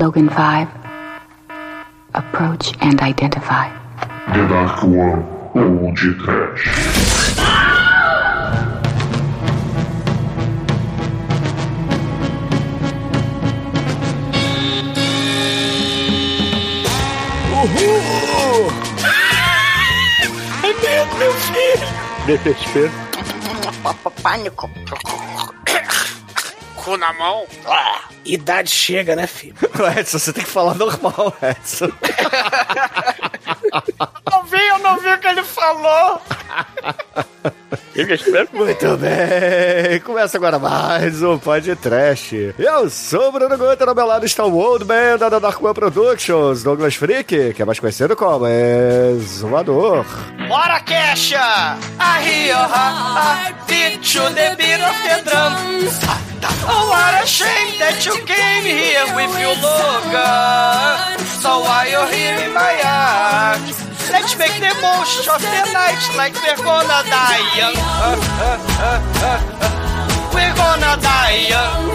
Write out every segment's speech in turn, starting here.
Logan 5. Approach and identify. The Dark One ou de Trash. Uhul! É medo, meu filho! DPSP. Pânico. Cu na mão. Ah, idade chega, né, filho? Edson, você tem que falar normal, Edson. Não vi, eu não vi o que ele falou. Muito bem, começa agora mais um podcast. Eu sou o Bruno Guter, ao meu lado está o Old Man da Dark One Productions, Douglas Freak, que é mais conhecido como Exumador. Bora, Kesha! Her, beat to the beat of the drums. Oh, what a shame that you came here with your Logan. So why you here in my arms? Let's make the most of the night like we're gonna die young. Uh, uh, uh. We're gonna die young.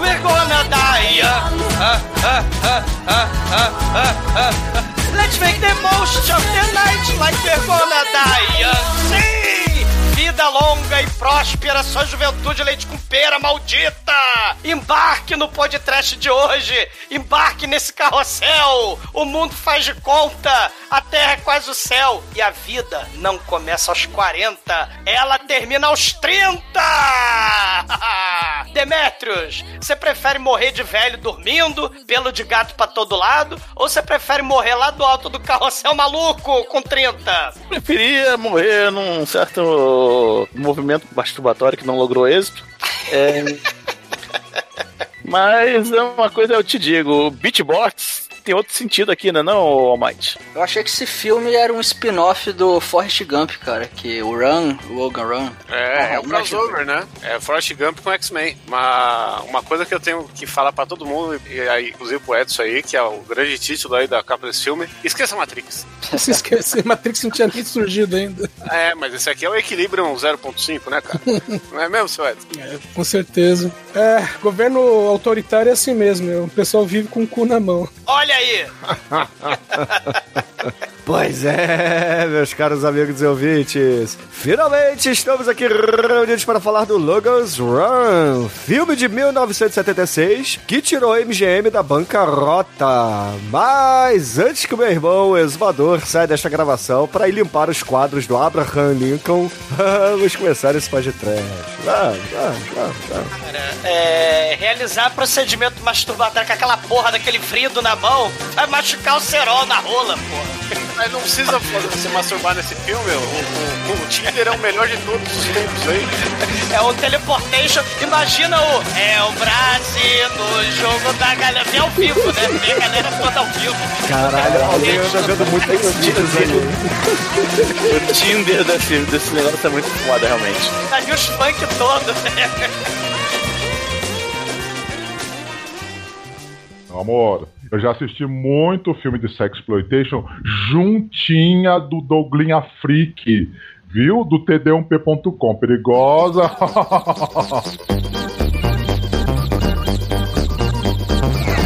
We're gonna die young. Let's make the most of the night like we're gonna die young. Vida longa e próspera, sua juventude leite com pera maldita! Embarque no podcast de hoje! Embarque nesse carrossel! O mundo faz de conta! A terra é quase o céu! E a vida não começa aos 40, ela termina aos 30! Demetrios, você prefere morrer de velho dormindo, pelo de gato pra todo lado, ou você prefere morrer lá do alto do carrossel maluco com 30? Preferia morrer num certo movimento masturbatório que não logrou êxito. É... Mas é uma coisa eu te digo, beatbox tem outro sentido aqui, né, não, Almighty? Eu achei que esse filme era um spin-off do Forrest Gump, cara, que o Run, o Logan Run. É, é um o crossover, né? É Forrest Gump com X-Men. Uma, uma coisa que eu tenho que falar pra todo mundo, e aí, inclusive pro Edson aí, que é o grande título aí da capa desse filme, esqueça Matrix. Se esquece, Matrix não tinha nem surgido ainda. É, mas esse aqui é o equilíbrio 0.5, né, cara? não é mesmo, seu Edson? É, com certeza. É, governo autoritário é assim mesmo, o pessoal vive com o cu na mão. Olha aí! Pois é, meus caros amigos e ouvintes. Finalmente estamos aqui reunidos para falar do Logan's Run, filme de 1976 que tirou a MGM da bancarrota. Mas antes que o meu irmão, o saia desta gravação para ir limpar os quadros do Abraham Lincoln, vamos começar esse podcast. Vamos, vamos, vamos, vamos. Cara, é, realizar procedimento masturbatório com aquela porra daquele vrido na mão vai machucar o cerol na rola, porra. Mas não precisa se masturbar nesse filme, o, o, o Tinder é o melhor de todos os tempos aí. É o teleportation, imagina o É o Brasil no jogo da galera. Vem ao vivo, né? Vem a galera toda ao vivo. Caralho, alguém anda vendo muito vídeos aí. O Tinder desse, desse negócio é muito foda, realmente. Aí os funk todos, né? Amor, eu já assisti muito filme de sexploitation juntinha do Douglinha Freak, viu? Do td1p.com. Perigosa.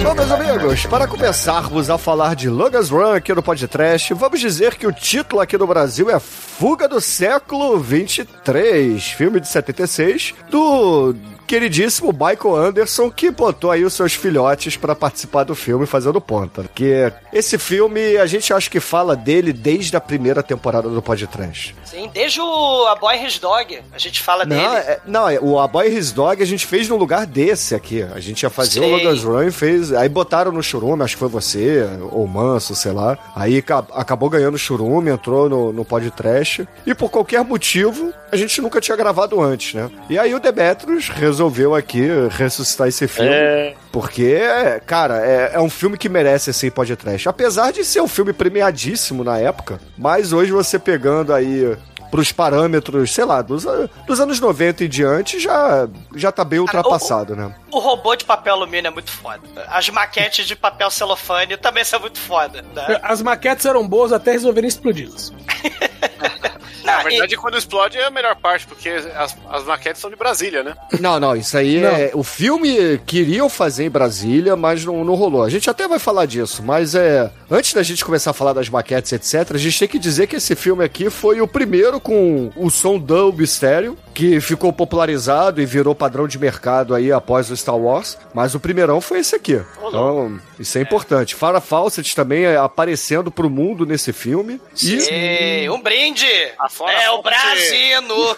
Bom, meus amigos, para começarmos a falar de Logan's Run aqui no podcast, vamos dizer que o título aqui no Brasil é Fuga do Século 23, filme de 76, do queridíssimo Michael Anderson, que botou aí os seus filhotes para participar do filme fazendo ponta. Que esse filme, a gente acha que fala dele desde a primeira temporada do podcast. Sim, desde o A Boy His Dog, a gente fala Não, dele. é, não, é, o A Boy His Dog a gente fez no lugar desse aqui. A gente ia fazer o Sei. Logan's Run e fez. Aí botaram no Churume, acho que foi você, ou Manso, sei lá. Aí ca- acabou ganhando o Churume, entrou no, no podcast. E por qualquer motivo, a gente nunca tinha gravado antes, né? E aí o Demetrius resolveu aqui ressuscitar esse filme. É. Porque, cara, é, é um filme que merece esse podcast. Apesar de ser um filme premiadíssimo na época, mas hoje você pegando aí pros parâmetros, sei lá, dos, dos anos 90 e diante, já, já tá bem ultrapassado, né? O robô de papel alumínio é muito foda. As maquetes de papel celofane também são muito foda. Né? As maquetes eram boas até resolverem explodi-las. Não, Na verdade, quando explode é a melhor parte, porque as, as maquetes são de Brasília, né? Não, não, isso aí é. O filme queriam fazer em Brasília, mas não, não rolou. A gente até vai falar disso, mas é. Antes da gente começar a falar das maquetes, etc., a gente tem que dizer que esse filme aqui foi o primeiro com o som Dolby Stereo, que ficou popularizado e virou padrão de mercado aí após o Star Wars. Mas o primeirão foi esse aqui. Então, isso é importante. Farah Fawcett também é aparecendo pro mundo nesse filme. E Ei, um brinde! A Flora é o Brasino!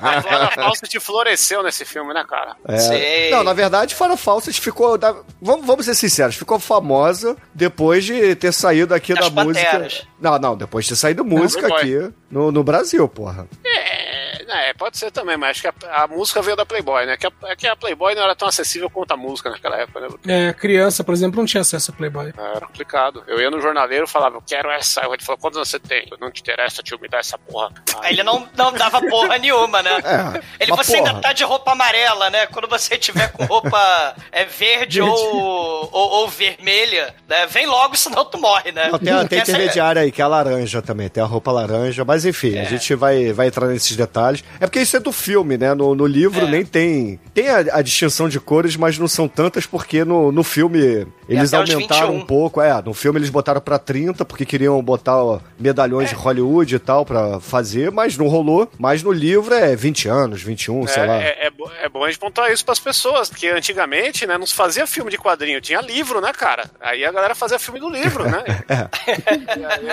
A Flora Fawcett floresceu nesse filme, né, cara? É. Sei. Não, na verdade, Farah Fawcett ficou. da- Vamos, vamos ser sinceros, ficou famosa depois de ter saído aqui Das da música. Não, não, depois de ter saído música Playboy. aqui no, no Brasil, porra. É, é, pode ser também, mas acho que a, a música veio da Playboy, né? Que a, é que a Playboy não era tão acessível quanto a música naquela época, né? É, criança, por exemplo, não tinha acesso a Playboy. Era complicado. Eu ia no jornaleiro e falava, eu quero essa. Ele falou, quantos anos você tem? Não te interessa, tio, me dá essa porra. Aí ele não, não dava porra nenhuma, né? É, Ele, você porra. ainda tá de roupa amarela, né? Quando você tiver com roupa é, verde, Ou, ou, ou vermelha, né? Vem logo, senão tu morre, né? Não, tem, tem Essa- intermediária aí, que é a laranja também, tem a roupa laranja, mas enfim, É. a gente vai, vai entrar nesses detalhes. É porque isso é do filme, né? No, no livro É. nem tem. Tem a, a distinção de cores, mas não são tantas porque no, no filme eles aumentaram 21. um pouco. É, no filme eles botaram pra 30 porque queriam botar ó, medalhões de Hollywood e tal pra fazer, mas não rolou. Mas no livro é 20 anos, 21, sei lá. É, é, é bo- é bom a gente pontuar isso pras pessoas, porque antigamente, né, não se fazia filme de quadrinho, tinha livro, né, cara? Aí a galera fazia filme do livro, né?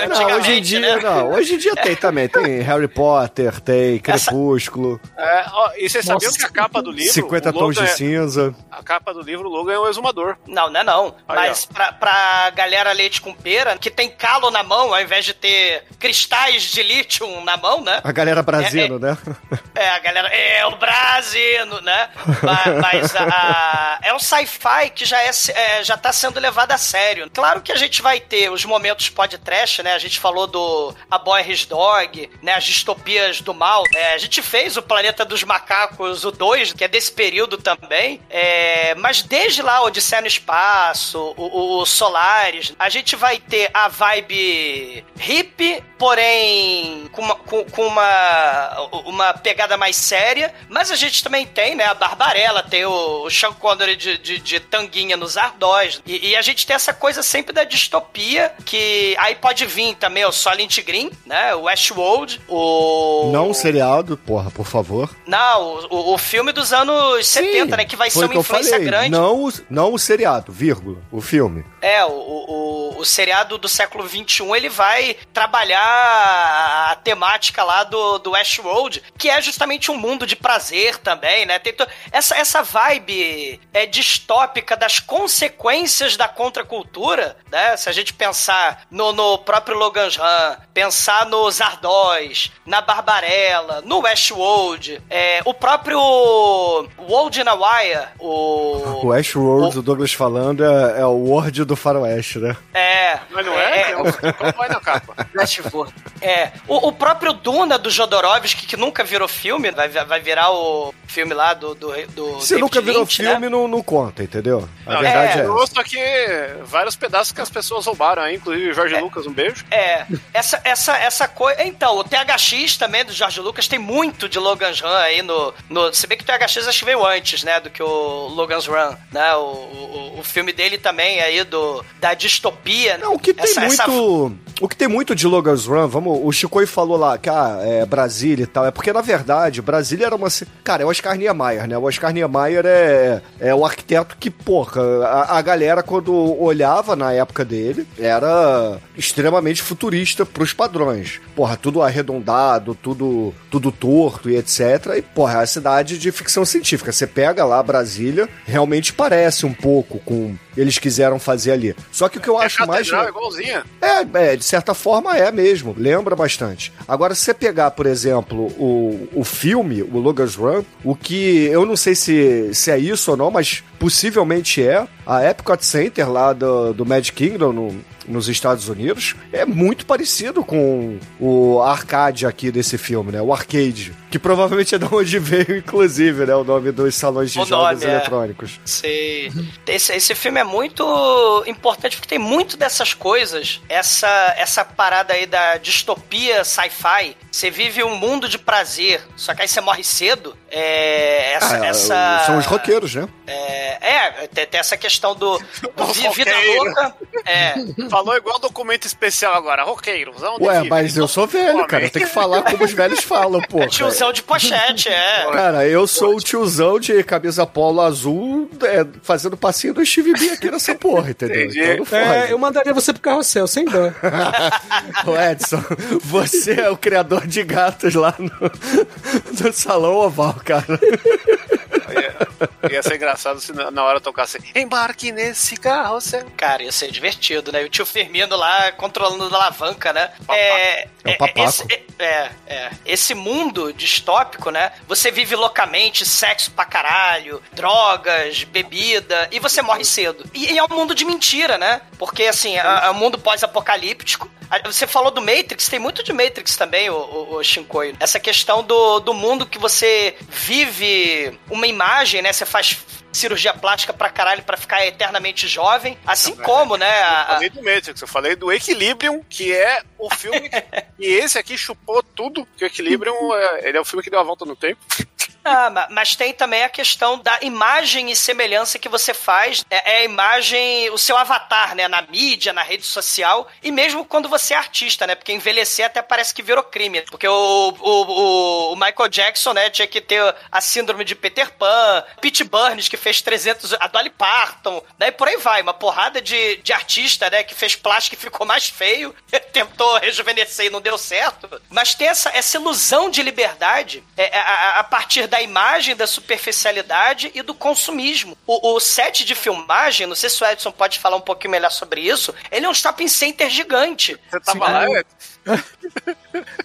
Não, hoje em dia, né? não. Hoje em dia tem também. Tem Harry Potter, tem Essa- Crepúsculo, É, ó, e vocês sabiam que a capa do livro. 50 o Logan tons de é- cinza. A capa do livro, o Logan é o exumador. Não, não é não. Aí, Mas pra, pra galera leite com pera, que tem calo na mão, ao invés de ter cristais de lítio na mão, né? A galera brasino, né? É, a galera. É o Brasino, né? Ma- Mas, a- é um sci-fi que já, é, é, já tá sendo levado a sério. Claro que a gente vai ter os momentos podcast, né? A gente falou do A Boy His Dog, né? As distopias do mal. É, a gente fez o Planeta dos Macacos, o 2, que é desse período também. É, mas desde lá, Odisseia no Espaço, o, o Solaris, a gente vai ter a vibe hippie, porém com uma, com, com uma, uma pegada mais séria. Mas a gente também tem, né, a Barbarella, tem o, o Sean Connery de, de, de tanguinha nos ardós. E, e a gente tem essa coisa sempre da distopia, que aí pode vir também o Solent Green, né, o Westworld, o... Não um seriado, porra, por favor. Não, o, o- o filme dos anos 70, né, que vai ser o uma influência grande. Não, o- não o seriado, vírgula, o filme. É, o, o, o- o seriado do século XXI, ele vai trabalhar a, temática lá do, do Westworld, que é justamente um mundo de prazer também, né? Tem to- essa, essa vibe é, distópica das consequências da contracultura, né? Se a gente pensar no, no próprio Logan Run, pensar no Zardoz, na Barbarella, no Westworld, é, o próprio World in a Wire, o... O Westworld, o Douglas falando, é, é o Word do faroeste, né? É. Mas não é? Como vai na capa? É. O, o próprio Duna do Jodorowsky, que nunca virou filme, vai, vai virar o filme lá do. do, do Se David nunca virou Lynch, filme, Né? não, não conta, entendeu? A Não, verdade é, é, essa. Que vários pedaços que as pessoas roubaram aí, inclusive o Jorge Lucas, um beijo. É, essa, essa, essa coisa. Então, o THX também do George Lucas tem muito de Logan's Run aí no. no se bem que o THX acho que veio antes, né? Do que o Logan's Run, né? O, o, o filme dele também aí do, da distopia. Não, o que tem Essa- essa- muito. O que tem muito de Logan's Run, vamos. O Chico falou lá que ah, é Brasília e tal. É porque, na verdade, Brasília era uma. Cara, é o Oscar Niemeyer, né? O Oscar Niemeyer é, é o arquiteto que, porra, a, a galera, quando olhava na época dele, era extremamente futurista pros padrões. Porra, tudo arredondado, tudo, tudo torto e etc. E, porra, é a cidade de ficção científica. Você pega lá Brasília, realmente parece um pouco com. Eles quiseram fazer ali. Só que o que eu É acho mais. catedral igualzinha. É, é, de certa forma é mesmo, lembra bastante. Agora, se você pegar, por exemplo, o, o filme, o Logan's Run, o que eu não sei se, se é isso ou não, mas possivelmente é. A Epcot Center lá do, do Magic Kingdom, no, nos Estados Unidos, é muito parecido com o arcade aqui desse filme, né? O arcade. Que provavelmente é de onde veio, inclusive, né? O nome dos salões de O jogos nome, é. eletrônicos. Sei. Esse, esse filme é muito importante porque tem muito dessas coisas. Essa, essa parada aí da distopia sci-fi. Você vive um mundo de prazer, só que aí você morre cedo. É, essa, Ah, essa- São os roqueiros, né? É, é, tem, tem essa questão do, do vida louca. É. Falou igual documento especial agora. Roqueiros, onde Ué, mas eu sou velho, Homem. cara. Eu tenho que falar como os velhos falam, pô. Tiozão de pochete, é. Cara, eu sou o tiozão de camisa polo azul é, fazendo passinho do Steve B aqui nessa porra, entendeu? Entendi. Então. É, eu mandaria você pro carrossel, sem dó. Ô Edson, você é o criador de gatos lá no, no Salão Oval, cara. Ia, ia ser engraçado se na na hora tocasse embarque nesse carro, você... Cara, ia ser divertido, né? E o tio Firmino lá controlando a alavanca, né? É, É o papaco. Esse, é, é. Esse mundo distópico, né? Você vive loucamente, sexo pra caralho, drogas, bebida, e você morre cedo. E, e é um mundo de mentira, né? Porque, assim, é, é um mundo pós-apocalíptico. Ah, Você falou do Matrix, tem muito de Matrix também, o, o, o Shinkoi. Essa questão do, do mundo que você vive uma imagem, né? Você faz cirurgia plástica pra caralho pra ficar eternamente jovem. Assim como, né? a- Eu falei do Matrix, eu falei do Equilibrium, que é o filme. e esse aqui chupou tudo, que o Equilibrium é, ele é o filme que deu a volta no tempo. Ah, ma- mas tem também a questão da imagem e semelhança que você faz. É, é a imagem, o seu avatar, né? Na mídia, na rede social. E mesmo quando você é artista, né? Porque envelhecer até parece que virou crime. Porque o, o, o- Michael Jackson, né? Tinha que ter a síndrome de Peter Pan. Pete Burns, que fez 300... A Dolly Parton. Daí por aí vai. Uma porrada de, de artista, né? Que fez plástico e ficou mais feio. Tentou rejuvenescer e não deu certo. Mas tem essa, essa ilusão de liberdade é, a, a- a partir da imagem, da superficialidade e do consumismo. O, o set de filmagem, não sei se o Edson pode falar um pouquinho melhor sobre isso, ele é um shopping center gigante. Você tava lá, é,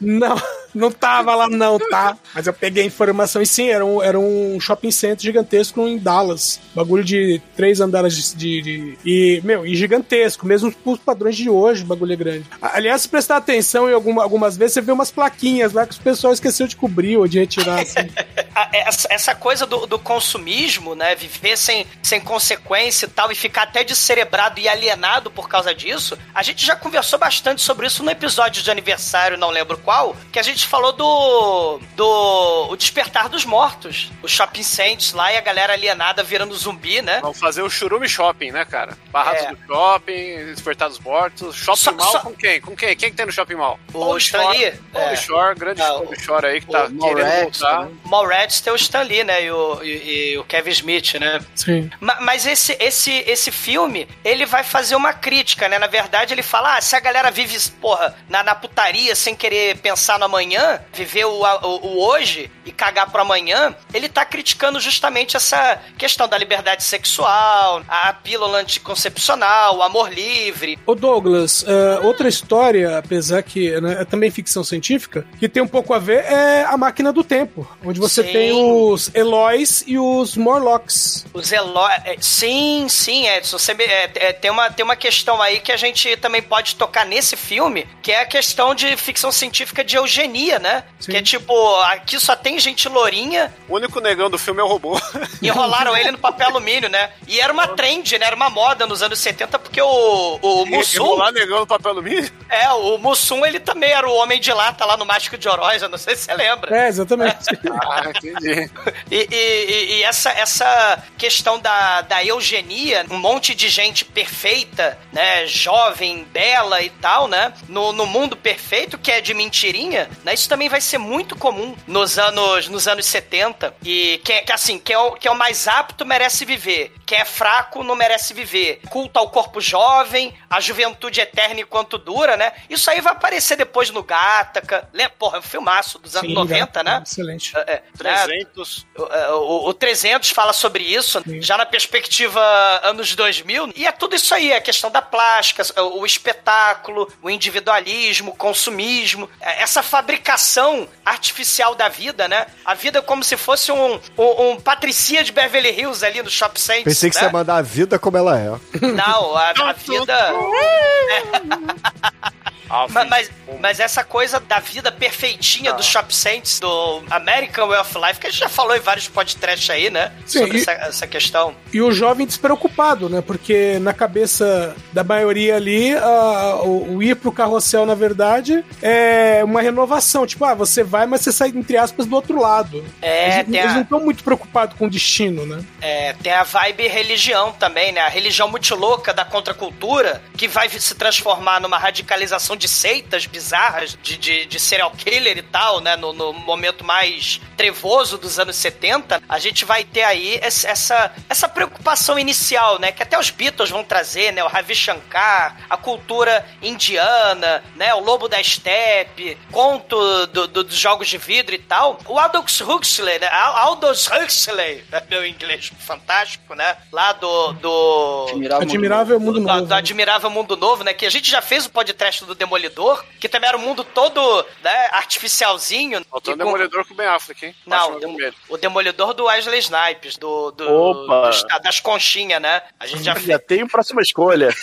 Não, não tava lá não, tá? Mas eu peguei a informação e sim, era um, era um shopping center gigantesco em Dallas. Bagulho de três andares de... de- de- e, meu, e gigantesco, mesmo os padrões de hoje, o bagulho é grande. Aliás, se prestar atenção em alguma, algumas vezes, você vê umas plaquinhas lá que o pessoal esqueceu de cobrir ou de retirar, assim. Essa, essa coisa do, do consumismo, né? Viver sem, sem consequência e tal, e ficar até descerebrado e alienado por causa disso. A gente já conversou bastante sobre isso no episódio de aniversário, não lembro qual, que a gente falou do. do. O Despertar dos Mortos. Os shopping centers lá e a galera alienada virando zumbi, né? Vamos fazer o Churume Shopping, né, cara? Barrados É. do shopping, Despertar dos Mortos. Shopping Só- Mall só- com quem? Com quem? Quem que tem no Shopping Mall? O Stan Lee. Paulo É. Shore, grande Ah, Paulo Shore aí que tá o querendo Mallrats voltar. também. Mallrats tem o Stan Lee, né? E o, e- e o Kevin Smith, né? Sim. Ma- Mas esse, esse, esse filme, ele vai fazer uma crítica, né? Na verdade, ele fala: ah, se a galera vive, porra, na, na putaria sem querer pensar no amanhã, viver o, o, o hoje e cagar pro amanhã, ele tá criticando justamente essa questão da liberdade sexual, a pílula anticoncepcional, o amor livre. Ô Douglas, eh, outra história, apesar que né, é também ficção científica, que tem um pouco a ver é a máquina do tempo, onde você Sim. tem os Eloys e os Morlocks. Os Elo... é, Sim, sim, Edson. Você é, é, tem, uma, tem uma questão aí que a gente também pode tocar nesse filme, que é a questão de ficção científica de eugenia, né? Sim. Que é tipo, aqui só tem gente lourinha, O único negão do filme é o robô. enrolaram ele no papel alumínio, né? E era uma trend, né? Era uma moda nos anos 70, porque o, o Mussum, Enrolar negão no papel alumínio. é, o Mussum, ele também era o homem de lata lá no Mágico de Oroz, eu não sei se você lembra. É, exatamente. Ah, entendi. E, e- e- e essa, essa questão da, da eugenia, um monte de gente perfeita, né? Jovem, bela e tal, né? No, no mundo perfeito, que é de mentirinha, né? Isso também vai ser muito comum nos anos, nos anos 70. E que, é- que assim, que é, o, que é o mais apto merece viver. Quem é fraco não merece viver. Culto ao corpo jovem, a juventude eterna enquanto dura, né? Isso aí vai aparecer depois no Gataca. Lembra? Porra, é um filmaço dos anos Sim, 90, gato, né? Excelente. É, é, né? 300 300. O, o, o 300 fala sobre isso, já na perspectiva anos 2000, e é tudo isso aí, a questão da plástica, o espetáculo, o individualismo, o consumismo, é, essa fabricação artificial da vida, né? A vida como se fosse um, um, um Patricia de Beverly Hills ali no Shop Saints. Pensei que né? você ia mandar a vida como ela é. Não, a, a vida... Ah, Ma- Mas, mas essa coisa da vida perfeitinha do Shop Saints, do American Way of Life, que a gente já falou em vários podcasts aí, né? Sim, sobre e- essa, essa questão. E o jovem despreocupado, né? Porque na cabeça da maioria ali, a- o, o ir pro carrossel, na verdade, é uma renovação. Tipo, ah, você vai, mas você sai, entre aspas, do outro lado. É, eles, tem eles a- não estão muito preocupados com o destino, né? É, tem a vibe religião também, né? A religião muito louca da contracultura, que vai se transformar numa radicalização de seitas bizarras, de, de, de serial killer e tal, né? No, no momento mais trevoso dos anos 70, a gente vai ter aí essa, essa preocupação inicial, né? Que até os Beatles vão trazer, né? O Ravi Shankar, a cultura indiana, né? O Lobo da Steppe, conto do- do- dos jogos de vidro e tal. O Aldous Huxley, né? Al- Aldous Huxley, né? meu inglês fantástico, né? Lá do... do... Admirável. Admirável Mundo Do, Novo. do Admirável Mundo Novo, né? Que a gente já fez o podcast do Demolidor, que também era um mundo todo, né, artificialzinho. Faltou com- demolidor com o Ben Affleck, hein? Não, o, dem- o Demolidor do Wesley Snipes, do, do, Opa. dos- das conchinhas, né? A gente já Já tem próxima escolha.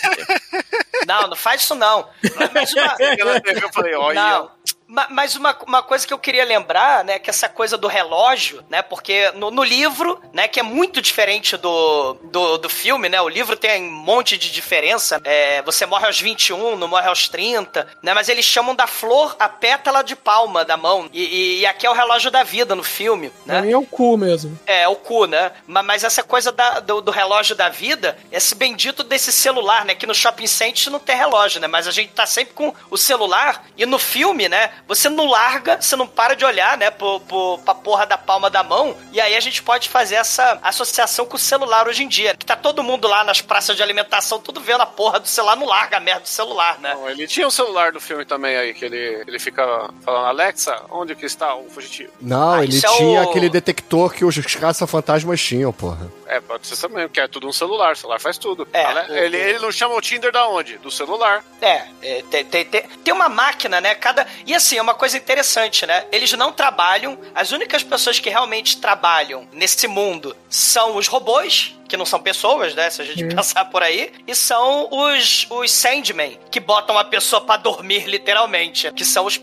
Não, não faz isso não. Mas uma, TV eu falei, olha. não. Ma- Mas uma, uma coisa que eu queria lembrar, né, que essa coisa do relógio, né, porque no, no livro, né, que é muito diferente do, do, do filme, né, o livro tem um monte de diferença, é, você morre aos 21, não morre aos 30, né, mas eles chamam da flor a pétala de palma da mão, e, e- e aqui é o relógio da vida no filme, Pra né. mim é o cu mesmo. É, o cu, né? Ma- Mas essa coisa da- do, do relógio da vida, esse bendito desse celular, né? Que no shopping center não tem relógio, né? Mas a gente tá sempre com o celular e no filme, né? Você não larga, você não para de olhar, né? Pro, pro, pra porra da palma da mão. E aí a gente pode fazer essa associação com o celular hoje em dia. Que tá todo mundo lá nas praças de alimentação, tudo vendo a porra do celular, não larga a merda do celular, né? Não, ele tinha o celular do filme também aí, que ele, ele fica falando, Alexa, onde que está o fugitivo? Não, Ah, ele é tinha o- aquele detector que os caça-fantasmas tinham, porra. É, pode ser também, porque é tudo um celular, o celular faz tudo. É, o- ele, ele não chama o Tinder da onde? Do celular. É, é, tem, tem, tem, tem uma máquina, né? Cada. E assim, é uma coisa interessante, né? Eles não trabalham. As únicas pessoas que realmente trabalham nesse mundo são os robôs. Que não são pessoas, né? Se a gente pensar por aí. E são os, os Sandmen, que botam a pessoa pra dormir, literalmente. Que são os,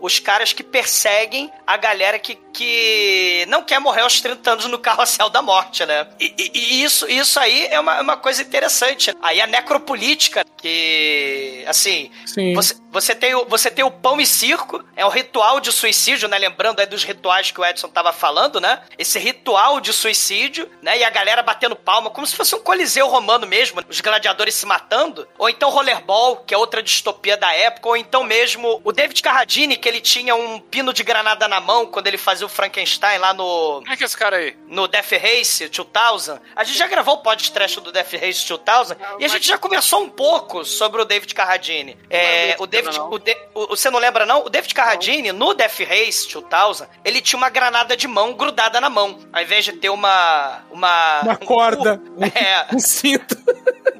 os caras que perseguem a galera que, que não quer morrer aos 30 anos no carrossel da morte, né? E, e- e isso, isso aí é uma, uma coisa interessante. Aí a necropolítica, que, assim, Sim. você, você, tem o, você tem o pão e circo, é o ritual de suicídio, né? Lembrando aí dos rituais que o Edson tava falando, né? Esse ritual de suicídio, né? E a galera batendo palma, como se fosse um coliseu romano mesmo, os gladiadores se matando. Ou então Rollerball, que é outra distopia da época, ou então mesmo o David Carradine, que ele tinha um pino de granada na mão quando ele fazia o Frankenstein lá no, Quem é que é esse cara aí? no Death Race 2000. A gente já gravou o podcast do Death Race 2000 e a gente já conversou um pouco sobre o David Carradine. É, Não, o David, não. o De- o- você não lembra não? O David Carradine no Death Race 2000, ele tinha uma granada de mão grudada na mão, ao invés de ter uma uma Uma um corda, cu. É, um cinto.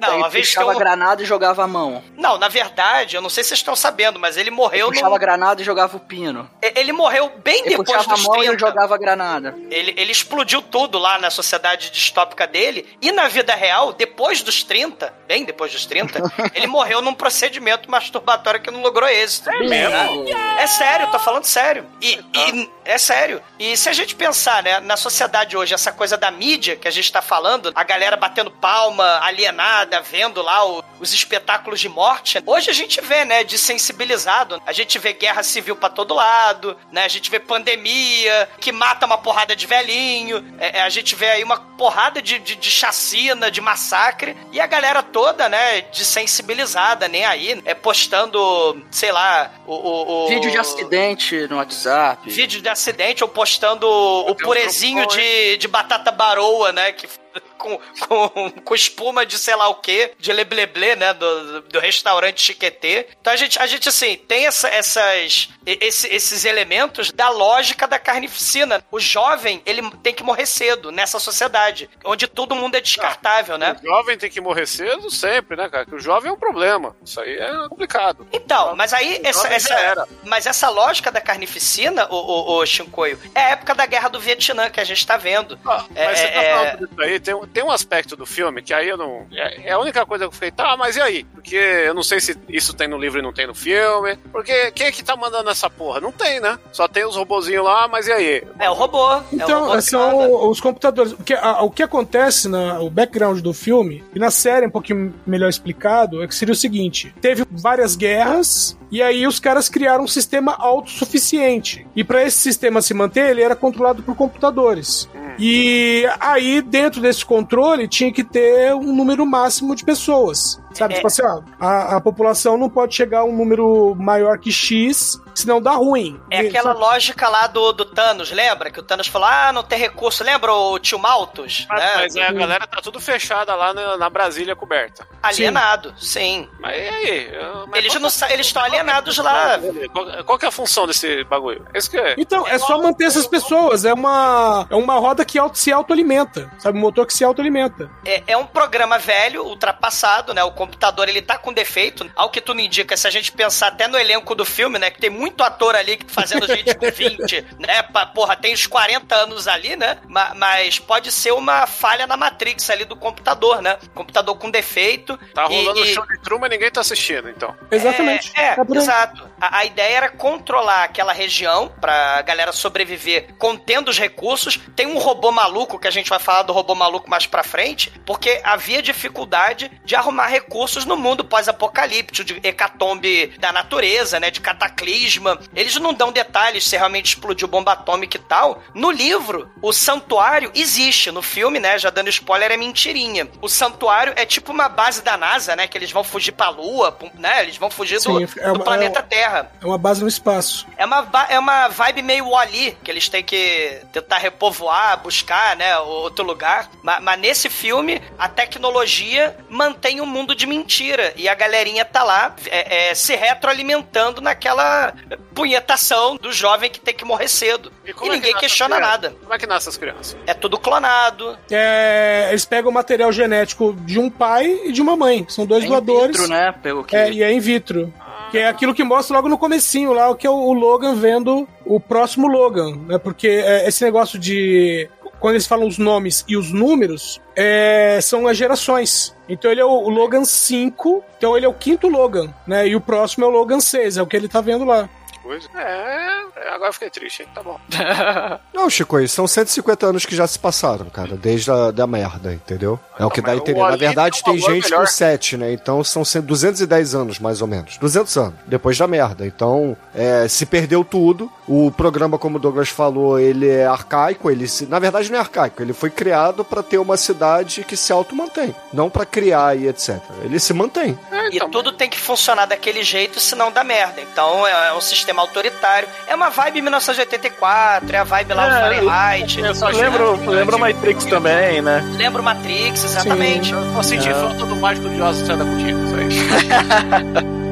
não, ter puxava um... a granada e jogava a mão. Não, na verdade, eu não sei se vocês estão sabendo, mas ele morreu puxava no a granada e jogava o pino. ele morreu bem Ele depois puxava a dos mão e 30. eu jogava a granada. Ele, ele explodiu tudo lá na sociedade distópica dele. E na vida real, depois dos 30, bem depois dos 30, ele morreu num procedimento masturbatório que não logrou êxito. É mesmo? É sério, tô falando sério. E, e- é sério. E se a gente pensar, né, na sociedade hoje, essa coisa da mídia que a gente tá falando, a galera batendo palma, alienada, vendo lá o- os espetáculos de morte. Hoje a gente vê, né, desensibilizado. A gente vê guerra civil pra todo lado, né? A gente vê pandemia, que mata uma porrada de velhinho. É, é, a gente vê aí uma porrada de, de, de chacina, de massacre. E a galera toda, né, desensibilizada, nem aí. É postando, sei lá, o... o- o- Vídeo de acidente no WhatsApp. Vídeo de acidente ou postando o Tem um purezinho de, de batata baroa, né? Que com, com, com espuma de sei lá o que, de lebleble, né? Do, do restaurante Chiquetê. Então a gente, a gente assim, tem essa, essas, esse- esses elementos da lógica da carnificina. O jovem, ele tem que morrer cedo nessa sociedade, onde todo mundo é descartável, né? O jovem tem que morrer cedo sempre, né, cara? Que o jovem é um problema. Isso aí é complicado. Então, mas aí essa, essa- mas essa lógica da carnificina, o, o, o Shinkoio, é a época da guerra do Vietnã que a gente tá vendo. Mas É, você tá é, falando disso aí, tem, tem um aspecto do filme que aí eu não. É, é a única coisa que eu fiquei, tá, mas e aí? Porque eu não sei se isso tem no livro e não tem no filme. Porque quem é que tá mandando essa porra? Não tem, né? Só tem os robozinhos lá, mas e aí? É o robô. é o Então, robô são os computadores. O que, a- o que acontece, na, o background do filme, e na série um pouquinho melhor explicado, é que seria o seguinte: teve várias guerras, e aí os caras criaram um sistema autossuficiente. E para esse sistema se manter, ele era controlado por computadores. E aí, dentro desse controle, tinha que ter um número máximo de pessoas. Sabe? É. Tipo assim, ó, a, a população não pode chegar a um número maior que X, senão dá ruim. É aquela sabe? lógica lá do, do Thanos, lembra? Que o Thanos falou, ah, não tem recurso. Lembra o tio Malthus? Mas, né? mas é, a galera tá tudo fechada lá na, na Brasília coberta. Alienado, sim. Mas e aí? Mas Eles qual não eles estão é alienados lá. Qual, qual que é a função desse bagulho? Esse que é. Então, é só manter essas pessoas. É uma, é uma roda que auto, se autoalimenta. Sabe? Um motor que se autoalimenta. É, é um programa velho, ultrapassado, né? O computador, ele tá com defeito. Ao que tudo indica, se a gente pensar até no elenco do filme, né? Que tem muito ator ali fazendo gente com 20, né? Pa- Porra, tem uns 40 anos ali, né? Ma- Mas pode ser uma falha na Matrix ali do computador, né? Computador com defeito. Tá e- rolando o e- show de Truman e ninguém tá assistindo, então. Exatamente. É, é, aí. exato. A, a ideia era controlar aquela região pra galera sobreviver contendo os recursos. Tem um robô maluco, que a gente vai falar do robô maluco mais pra frente, porque havia dificuldade de arrumar recursos no mundo pós-apocalíptico, de hecatombe da natureza, né, de cataclisma. Eles não dão detalhes se realmente explodiu bomba atômica e tal. No livro, o santuário existe. No filme, né, já dando spoiler, é mentirinha. O santuário é tipo uma base da NASA, né, que eles vão fugir pra Lua, né, eles vão fugir do, Sim, é do uma- planeta é- Terra. É uma base no espaço. É uma, é uma vibe meio Wall-E, que eles têm que tentar repovoar, buscar, né, outro lugar. Ma- Mas, nesse filme, a tecnologia mantém um mundo de mentira. E a galerinha tá lá é, é, se retroalimentando naquela punhetação do jovem que tem que morrer cedo. E, como é que ninguém questiona nada. Como é que nascem as crianças? É tudo clonado. É, eles pegam o material genético de um pai e de uma mãe. São dois É in doadores. vitro, né? Pelo que... É, e é in vitro. Que é aquilo que mostra logo no comecinho lá, o que é o o Logan vendo o próximo Logan, né? Porque é, esse negócio de... Quando eles falam os nomes e os números, é, são as gerações. Então ele é o, o Logan 5, então ele é o quinto Logan, né? E o próximo é o Logan 6, é o que ele tá vendo lá. Coisa. É, é, agora eu fiquei triste, hein? Tá bom. Não, Chico, isso são 150 anos que já se passaram, cara, desde a da merda, entendeu? É o que dá a entender. Na verdade, tem um tem gente melhor. com 7, né? Então são 100 210 anos, mais ou menos. 200 anos, depois da merda. Então, é, se perdeu tudo. O programa, como o Douglas falou, ele é arcaico. Ele se, na verdade, não é arcaico. Ele foi criado pra ter uma cidade que se auto-mantém. Não pra criar e etc. Ele se mantém. É, E então, tudo tem que funcionar daquele jeito, senão dá merda. Então é, é um sistema autoritário. É uma vibe 1984, é a vibe lá do É, Fahrenheit. Eu só lembro, lembro Matrix também, né? Lembra o Matrix, exatamente. Eu vou sentir falta do mágico de Oz anda contigo. Isso aí.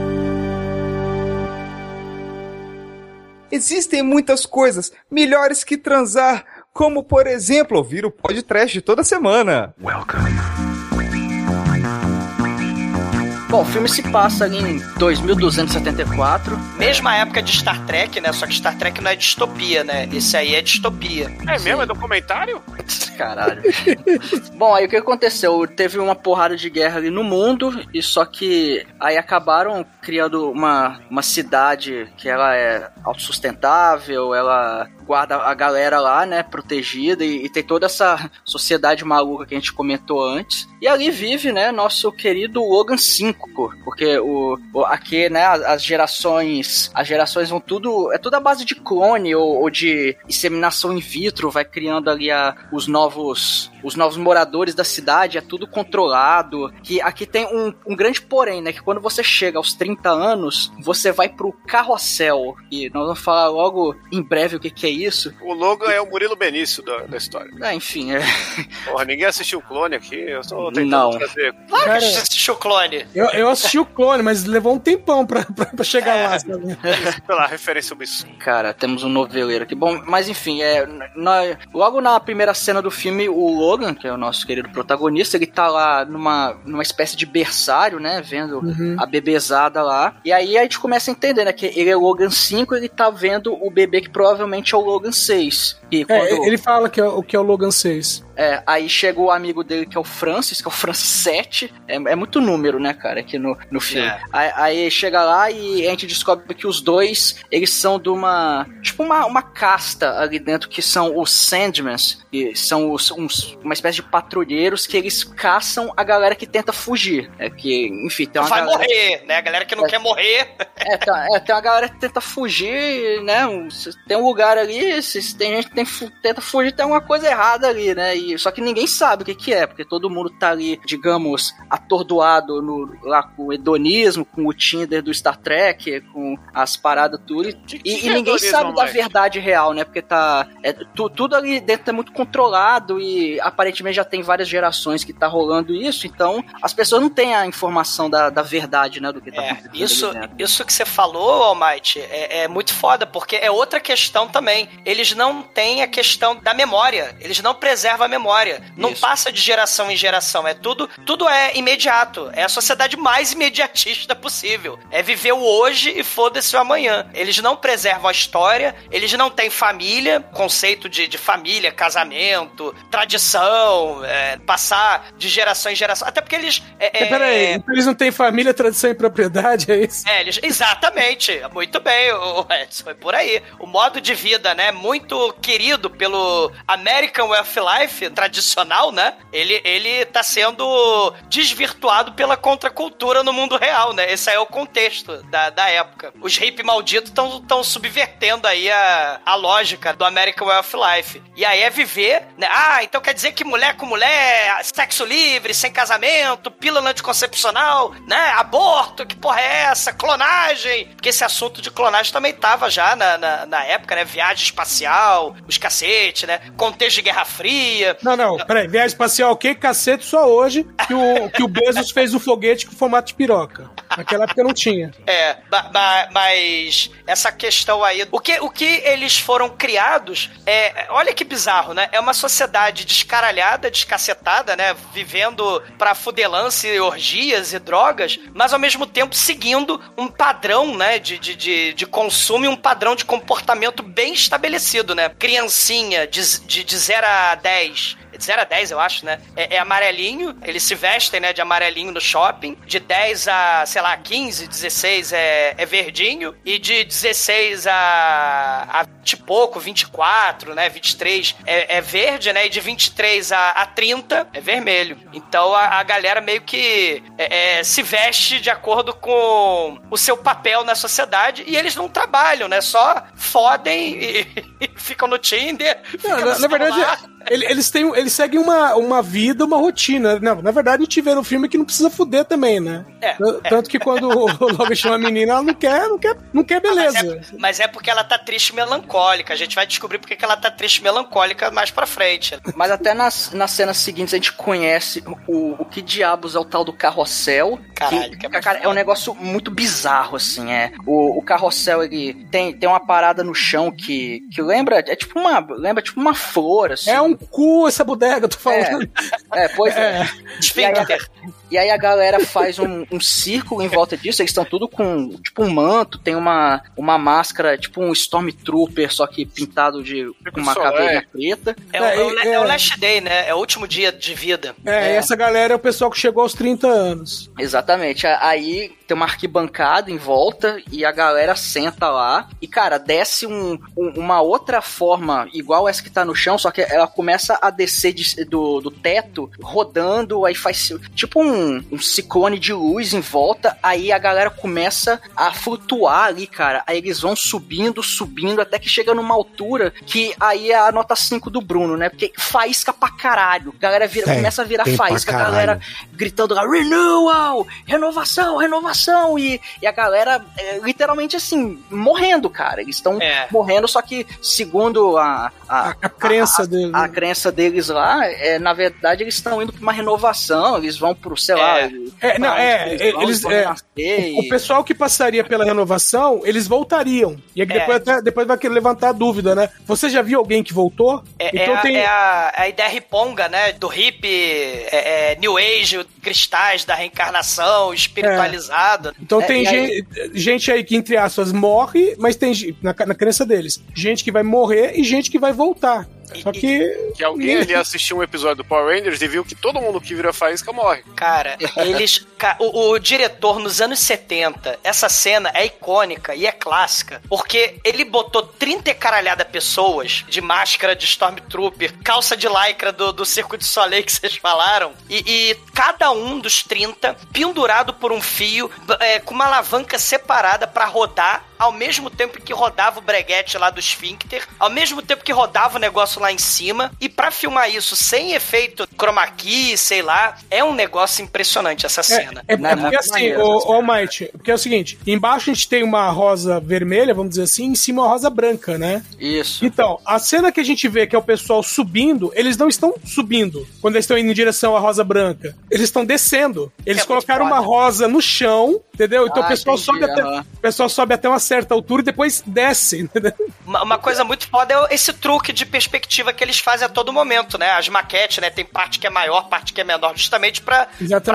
Existem muitas coisas melhores que transar, como por exemplo ouvir o podcast toda semana. Bom, o filme se passa ali em 2274. Mesma época de Star Trek, né? Só que Star Trek não é distopia, né? Esse aí é distopia. É mesmo? É documentário? Caralho. Bom, aí o que aconteceu? Teve uma porrada de guerra ali no mundo, e só que aí acabaram criando uma, uma cidade que ela é autossustentável, ela guarda a galera lá, né, protegida, e, e tem toda essa sociedade maluca que a gente comentou antes. E ali vive, né, nosso querido Logan 5, pô, porque o, o- aqui, né, as, as gerações, as gerações vão tudo, é tudo a base de clone ou, ou de inseminação in vitro, vai criando ali a, os novos os novos moradores da cidade, é tudo controlado. Que aqui tem um, um grande porém, né? Que quando você chega aos 30 anos, você vai pro carrossel. E nós vamos falar logo em breve o que, que é isso. O logo é o Murilo Benício da, da história. É, enfim, é. Porra, ninguém assistiu o clone aqui, eu tô tentando Não. trazer. Claro Cara, que você assistiu o clone. Eu, eu assisti o clone, mas levou um tempão pra, pra, pra chegar É. lá, sabe? Pela referência obscura. Cara, temos um noveleiro aqui. Bom, mas enfim, é, na- logo na primeira cena do filme, o Logan, que é o nosso querido protagonista, ele tá lá numa, numa espécie de berçário, né? Vendo Uhum. a bebezada lá. E aí a gente começa a entender, né? Que ele é o Logan 5, ele tá vendo o bebê que provavelmente é o Logan 6. E É, quando, ele fala que é, o que é o Logan 6. é, aí chega o amigo dele, que é o Francis, que é o Francis 7. É, é muito número, né, cara, aqui no, no filme. É. Aí, aí chega lá e a gente descobre que os dois, eles são de uma. Tipo, uma, uma casta ali dentro que são os Sandmans, que são os, uns- uma espécie de patrulheiros que eles caçam a galera que tenta fugir. É que, enfim, tem uma Vai galera. morrer, né? A galera que não É. quer morrer. É, tá- é, tem uma galera que tenta fugir, né? tem um lugar ali, tem gente que tem fu- tenta fugir, tem alguma coisa errada ali, né? E, só que ninguém sabe o que, que é, porque todo mundo tá ali, digamos, atordoado no, lá com o hedonismo, com o Tinder do Star Trek, com as paradas tudo. E, que e é ninguém sabe da Mike? verdade real, né? Porque tá. é, tu- tudo ali dentro é muito controlado e aparentemente já tem várias gerações que tá rolando isso, então as pessoas não têm a informação da, da verdade, né? Do que tá É, acontecendo. isso, isso que você falou, Almighty, é, é muito foda, porque é outra questão também. Eles não têm a questão da memória. Eles não preservam a memória. Não Isso. passa de geração em geração. É tudo, tudo é imediato. É a sociedade mais imediatista possível. É viver o hoje e foda-se o amanhã. Eles não preservam a história, eles não têm família, conceito de, de família, casamento, tradição, é, passar de geração em geração. Até porque eles. É, É, peraí, então eles não têm família, tradição e propriedade, é isso? é, eles, exatamente. Muito bem, o Edson, foi por aí. O modo de vida, né, muito querido pelo American Way of Life tradicional, né? Ele, ele tá sendo desvirtuado pela contracultura no mundo real, né? Esse aí é o contexto da, da época. Os hippies malditos estão subvertendo aí a, a lógica do American Way of Life. E aí é viver, né? Ah, então quer dizer que mulher com mulher, sexo livre, sem casamento, pílula anticoncepcional, né? Aborto, que porra é essa? Clonagem. Porque esse assunto de clonagem também tava já na, na, na época, né? Viagem espacial, os cacete, né? Contexto de Guerra Fria. Não, não, peraí, viagem espacial, ok, cacete, só hoje que o, que o Bezos fez o foguete com formato de piroca. Naquela época não tinha. É, ba- ba- mas essa questão aí, o que, o que eles foram criados é, olha que bizarro, né? É uma sociedade descaralhada, descacetada, né? Vivendo pra fudelância e orgias e drogas, mas ao mesmo tempo seguindo um padrão, né? De, de, de, de consumo e um padrão de comportamento bem estabelecido, né? Criancinha de, de, de 0 a 10 de 0 a 10, eu acho, né? É, é amarelinho, eles se vestem, né, de amarelinho no shopping. De 10 a, sei lá, 15, 16 é, é verdinho. E de 16 a, a 20 e pouco, 24, né, 23 é, é verde, né? E de 23 a, a 30 é vermelho. Então a, a galera meio que é, é, se veste de acordo com o seu papel na sociedade e eles não trabalham, né? Só fodem e, e ficam no Tinder. Não, na, na verdade. Ele- eles, têm, eles seguem uma, uma vida, uma rotina. Não, na verdade, a gente vê no filme que não precisa fuder também, né? É, T- Tanto que quando o Logan chama a menina, ela não quer, não quer, não quer Mas beleza. é, mas é porque ela tá triste e melancólica. A gente vai descobrir porque que ela tá triste e melancólica mais pra frente. Mas até nas, nas cenas seguintes a gente conhece o, o que diabos é o tal do carrossel. Caralho, que, que é cara, é um negócio muito bizarro, assim, é. O, o carrossel, ele tem, tem uma parada no chão que, que lembra, é tipo uma, lembra tipo uma flor, assim. É um cu essa bodega, eu tô falando. É, pois é. É. Esfíncter. E aí a galera faz um, um círculo em volta disso, eles estão tudo com tipo um manto, tem uma, uma máscara, tipo um Stormtrooper, só que pintado de com uma Solar. caveirinha preta. É, o- É, é o, é. é o last day, né? É o último dia de vida. É, essa galera é o pessoal que chegou aos 30 anos. Exatamente. Aí tem uma arquibancada em volta e a galera senta lá. E, cara, desce um- um- uma outra forma, igual essa que tá no chão, só que ela começa a descer de- do, do teto, rodando, aí faz tipo um, um ciclone de luz em volta. Aí a galera começa a flutuar ali, cara. Aí eles vão subindo, subindo, até que chega numa altura que aí é a nota 5 do Bruno, né? Porque faísca pra caralho. A galera vira, Tem, começa a virar faísca, a galera gritando lá, renewal, renovação, renovação, e, e a galera é, literalmente assim, morrendo, cara. Eles estão É. morrendo, só que segundo a, a, A, a crença dele. a crença deles lá, é, na verdade eles estão indo pra uma renovação, eles vão pro, sei lá. É. É, não, é, onde vão, eles- é, O pessoal que passaria pela renovação, eles voltariam. E aí É. depois, até, depois vai querer levantar a dúvida, né? Você já viu alguém que voltou? É, então é a, tem. é a- a ideia riponga, né? Do hip, é, é, New Age, cristais da reencarnação, espiritualizada. Então É, tem e aí- gente, gente aí que, entre aspas, morre, mas tem na, na crença deles, gente que vai morrer e gente que vai voltar. Só que. Que alguém ali assistiu um episódio do Power Rangers e viu que todo mundo que vira faísca morre. Cara, eles. O, o diretor, nos anos 70, essa cena é icônica e é clássica, porque ele botou 30 e caralhada pessoas de máscara de Stormtrooper, calça de lycra do, do Circo de Soleil que vocês falaram, e, e cada um dos 30 pendurado por um fio, é, com uma alavanca separada pra rodar. Ao mesmo tempo que rodava o breguete lá do esfíncter, ao mesmo tempo que rodava o negócio lá em cima, e pra filmar isso sem efeito chroma key, sei lá, é um negócio impressionante essa cena. É, é Não, é porque muito assim, o, Almighty, porque é o seguinte, embaixo a gente tem uma rosa vermelha, vamos dizer assim, em cima uma rosa branca, né? Isso. Então, a cena que a gente vê que é o pessoal subindo, eles não estão subindo quando eles estão indo em direção à rosa branca. Eles estão descendo. Eles É colocaram uma rosa no chão, entendeu? Então Ah, o pessoal entendi, sobe até, o pessoal sobe até uma certa altura e depois desce, entendeu? Uma, uma coisa muito foda é esse truque de perspectiva que eles fazem a todo momento, né? As maquetes, né? Tem parte que é maior, parte que é menor, justamente pra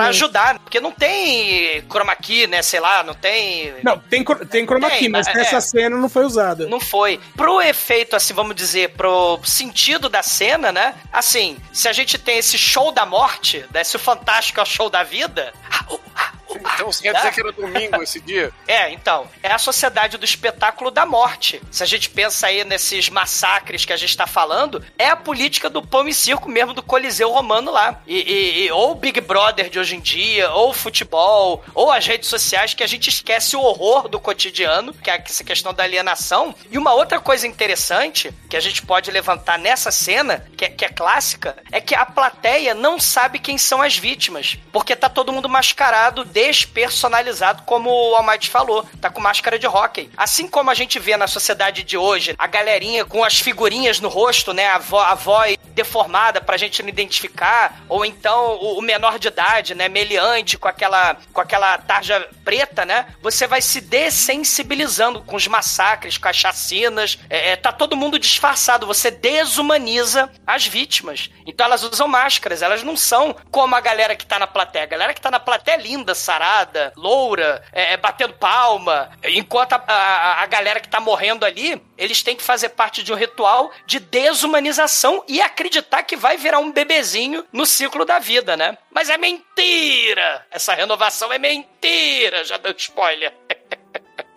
ajudar. Porque não tem chroma key, né? Sei lá, não tem. Não, tem, tem chroma key, Tem, mas é. nessa cena não foi usada. Não foi. Pro efeito, assim, vamos dizer, pro sentido da cena, né? Assim, se a gente tem esse show da morte, né? Se o fantástico é o show da vida. Então você quer dizer que era domingo esse dia? É, então, é a sociedade do espetáculo da morte. Se a gente pensa aí nesses massacres que a gente tá falando, é a política do pão e circo mesmo do Coliseu Romano lá. E, e- e- ou o Big Brother de hoje em dia, ou o futebol, ou as redes sociais, que a gente esquece o horror do cotidiano, que é essa questão da alienação. E uma outra coisa interessante que a gente pode levantar nessa cena, que é, que é clássica, é que a plateia não sabe quem são as vítimas. Porque tá todo mundo mascarado, despersonalizado, como o Almighty falou. Tá com máscara de hóquei. Assim como a gente vê na sociedade de hoje, a galerinha com as figurinhas no rosto, né? A, vo a voz deformada pra gente não identificar. Ou então o, menor de idade, né? Meliante, com aquela, com aquela tarja preta, né? Você vai se dessensibilizando com os massacres, com as chacinas. É, é, tá todo mundo disfarçado. Você desumaniza as vítimas. Então elas usam máscaras. Elas não são como a galera que tá na plateia. A galera que tá na plateia é linda, sarada, loura, é, é, batendo palma. Enquanto a, a, a galera que tá morrendo ali, eles têm que fazer parte de um ritual de desumanização e acreditar que vai virar um bebezinho no ciclo da vida, né? Mas é mentira! Essa renovação é mentira! Já deu spoiler.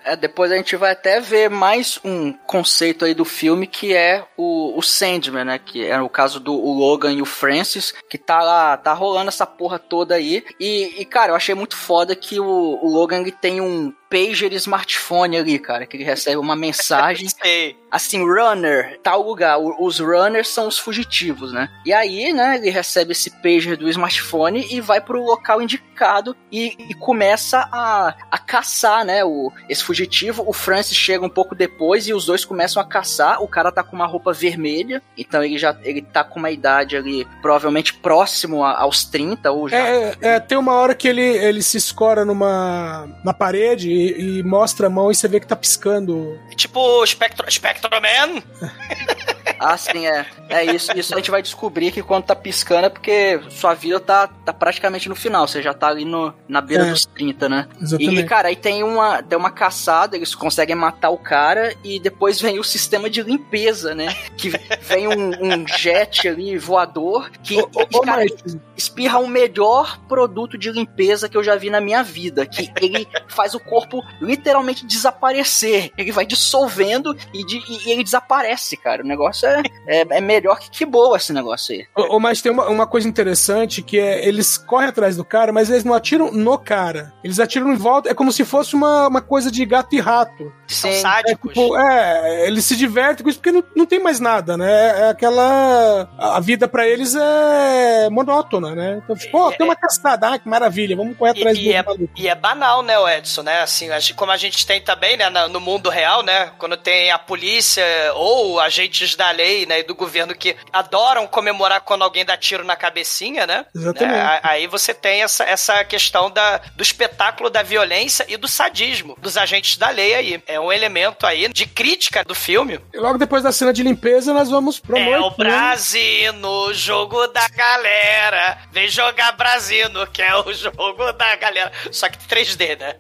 É, depois a gente vai até ver mais um conceito aí do filme que é o, o Sandman, né? Que é o caso do o Logan e o Francis, que tá lá, tá rolando essa porra toda aí. E, e, cara, eu achei muito foda que o, o Logan tem um pager smartphone ali, cara, que ele recebe uma mensagem assim, runner, tal lugar. Os runners são os fugitivos, né? E aí, né, ele recebe esse pager do smartphone e vai pro local indicado e, e começa a, a caçar, né, o, esse fugitivo. O Francis chega um pouco depois e os dois começam a caçar. O cara tá com uma roupa vermelha, então ele já ele tá com uma idade ali provavelmente próximo a- aos 30 ou já. É, é, tem uma hora que ele, ele se escora numa na parede e, e mostra a mão e você vê que tá piscando. Tipo Spectro, Spectro Man. Ah, sim, é. É isso. Isso a gente vai descobrir que quando tá piscando é porque sua vida tá, tá praticamente no final. Você já tá ali no, na beira É. dos 30, né? Exatamente. E, cara, aí tem uma, tem uma caçada, eles conseguem matar o cara e depois vem o sistema de limpeza, né? Que vem um, um jet ali voador que, Ô, ô, cara, espirra o melhor produto de limpeza que eu já vi na minha vida. Que ele faz o corpo literalmente desaparecer. Ele vai dissolvendo e, de- e ele desaparece, cara. O negócio é, é, é melhor que que boa esse negócio aí. Ô, mas tem uma, uma coisa interessante que é eles correm atrás do cara, mas eles não atiram no cara. Eles atiram em volta. É como se fosse uma, uma coisa de gato e rato. São Sim. É, sádicos. tipo, é, eles se divertem com isso porque não, não tem mais nada, né? É aquela. A vida pra eles é monótona, né? Então, tipo, pô, tem uma caçada, ah, que maravilha, vamos correr atrás e do é, maluco. e é banal, né, o Edson, né? Assim, como a gente tem também, né, no mundo real, né? Quando tem a polícia ou agentes da lei, né, e do governo que adoram comemorar quando alguém dá tiro na cabecinha, né? Exatamente. Né, Aí você tem essa, essa questão da, do espetáculo da violência e do sadismo dos agentes da lei aí. É um elemento aí de crítica do filme. E logo depois da cena de limpeza, nós vamos pra É o né? Brasino, jogo da galera. Vem jogar Brasino, que é o jogo da galera. Só que 3D, né?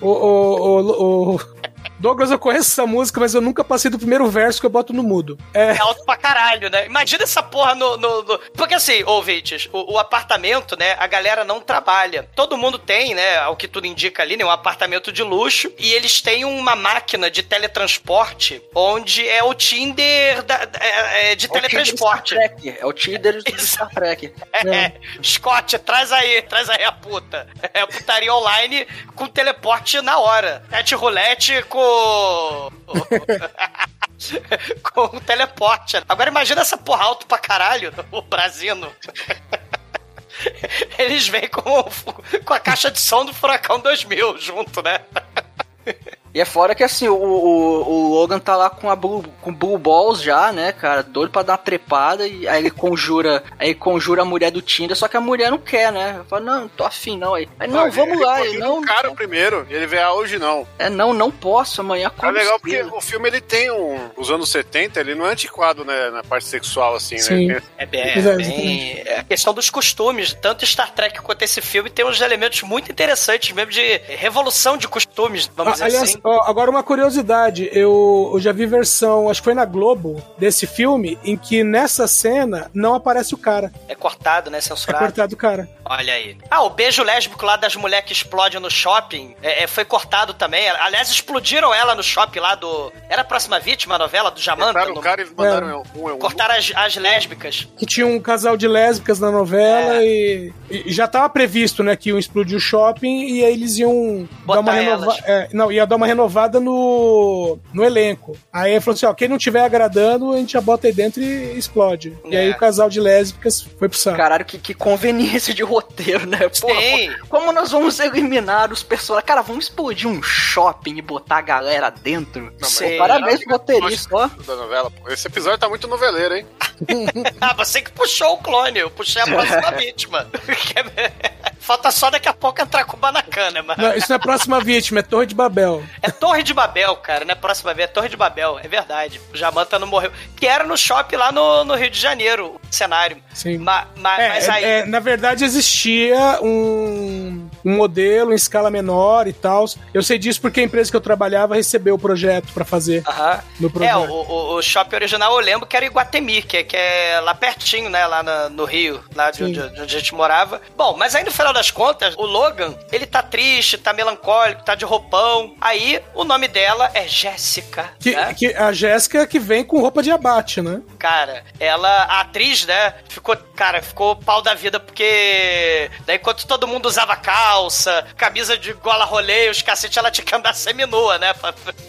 O, o, o, o- Douglas, eu conheço essa música, mas eu nunca passei do primeiro verso que eu boto no mudo. É. É alto pra caralho, né? Imagina essa porra no. no- no- Porque assim, ouvintes, o, o apartamento, né? A galera não trabalha. Todo mundo tem, né? Ao que tudo indica ali, né? Um apartamento de luxo. E eles têm uma máquina de teletransporte onde é o Tinder da- é- é de É o Tinder do teletransporte. Star Trek. É o Tinder do Star Trek. É, Scott, traz aí, traz aí a puta. É a putaria online com teleporte na hora. Pet roulette com. com o teleporte. Agora imagina essa porra alto pra caralho, o Brasino. Eles vêm com, com a caixa de som do Furacão 2000 junto, né? E é fora que assim, o, o, o Logan tá lá com a Blue, com Blue Balls já, né, cara? Doido pra dar uma trepada. E aí ele conjura. Aí ele conjura a mulher do Tinder, só que a mulher não quer, né? Fala, não, não tô afim, não. Aí, aí não, vamos lá. Ele Ele, não, cara primeiro, e ele vê, ah, hoje não. é, não, não posso, amanhã É legal porque o filme ele tem um. Os anos 70, ele não é antiquado, né? Na parte sexual, assim, Sim. né? É bem, é, é bem- é a questão dos costumes. Tanto Star Trek quanto esse filme tem uns elementos muito interessantes mesmo de revolução de costumes, vamos Ah, dizer aliás, assim. Ó, agora uma curiosidade, eu, eu já vi versão, acho que foi na Globo, desse filme, em que nessa cena não aparece o cara. É cortado, né? É Censurado. cortado o cara. Olha aí. Ah, o beijo lésbico lá das mulheres que explodem no shopping é, é, foi cortado também. Aliás, explodiram ela no shopping lá do. Era a próxima vítima, a novela do Jamanta? Cortaram no- o cara e mandaram um, um, Cortaram as, as lésbicas. Que tinha um casal de lésbicas na novela e, e já tava previsto, né, que iam explodir o shopping e aí eles iam Botar dar uma elas. renovada. não, ia dar uma renovada no, no elenco. Aí ele falou assim: ó, quem não tiver agradando, a gente já bota aí dentro e explode. E aí É. o casal de lésbicas foi pro saco. Caralho, que, que conveniência de roteiro, né? Porra, Sim. como nós vamos eliminar os personagens? Cara, vamos explodir um shopping e botar a galera dentro? mas- Pô, parabéns roteirista, ó. da novela. pô. Esse episódio tá muito noveleiro, hein? Ah, você que puxou o clone, eu puxei a próxima vítima. Falta só daqui a pouco entrar com o Banacana, mas. Não, isso não é a próxima vítima, é Torre de Babel. É Torre de Babel, cara, não é próxima vez, é Torre de Babel, é verdade. O Jamanta não morreu. Que era no shopping lá no, no Rio de Janeiro, o cenário. Sim. Ma- ma- É, mas aí. é, na verdade existia um, um modelo em escala menor e tal. Eu sei disso porque a empresa que eu trabalhava recebeu o projeto pra fazer Aham. no É, projeto. o, o, o shopping original eu lembro que era Iguatemi, que, é- que é lá pertinho, né? Lá na- no Rio, lá de onde, de onde a gente morava. Bom, mas aí no final das contas, o Logan, ele tá triste, tá melancólico, tá de roupão. Aí o nome dela é Jéssica. Que, né? que a Jéssica que vem com roupa de abate, né? Cara, ela, a atriz, né, ficou, cara, ficou pau da vida porque daí enquanto todo mundo usava calça, camisa de gola rolê, os cacete, ela tinha que andar seminua, né,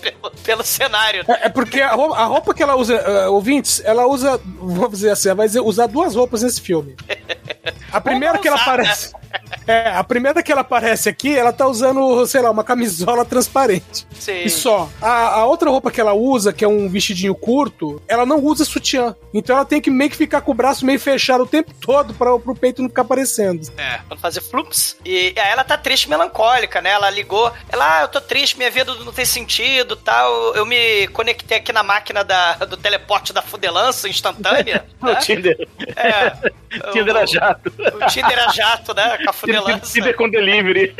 pelo, pelo cenário. É, é porque a roupa, a roupa que ela usa, eh, ouvintes, ela usa, vamos dizer assim, ela vai usar duas roupas nesse filme. A primeira que ela aparece. É, a primeira que ela aparece aqui, ela tá usando, sei lá, uma camisola transparente. Sim. E só. A, a outra roupa que ela usa, que é um vestidinho curto, ela não usa sutiã. Então ela tem que meio que ficar com o braço meio fechado o tempo todo para pro peito não ficar aparecendo. É, pra não fazer flups. E aí ela tá triste, melancólica, né? Ela ligou, ela, ah, eu tô triste, minha vida não tem sentido tal. Eu me conectei aqui na máquina da, do teleporte da fudelança instantânea. O Tinder. É. Tinder o, o Tinder a jato, né? Com a fudelança. Tinder com delivery.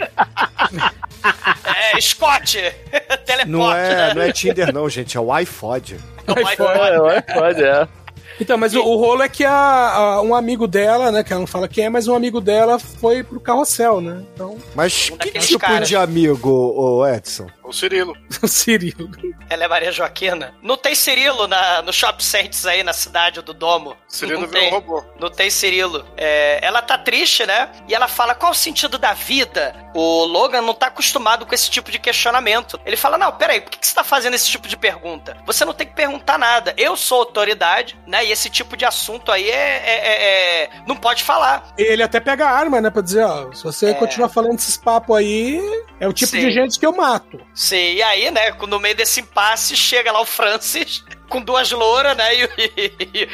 É, Scott! teleporte, Não é, né? não é Tinder, não, gente, é o iPod. É, pode, é. Então, mas o, o rolo é que a, a- um amigo dela, né, que ela não fala quem é, mas um amigo dela foi pro carrossel, né? Então, Mas que daqueles tipo caras. de amigo, Edson? O Cirilo. o Cirilo. Ela é Maria Joaquina. Não tem Cirilo na, no Shop Saints aí na cidade do Domo. Cirilo não tem. robô. Não tem Cirilo. É, ela tá triste, né? E ela fala: qual o sentido da vida? O Logan não tá acostumado com esse tipo de questionamento. Ele fala: não, peraí, por que, que você tá fazendo esse tipo de pergunta? Você não tem que perguntar nada. Eu sou autoridade, né? E esse tipo de assunto aí é. é- é- é- não pode falar. Ele até pega a arma, né, pra dizer, ó, se você É. continuar falando esses papos aí, é o tipo Sim. de gente que eu mato. Sim, e aí, né, no meio desse impasse, chega lá o Francis com duas louras, né, e, e-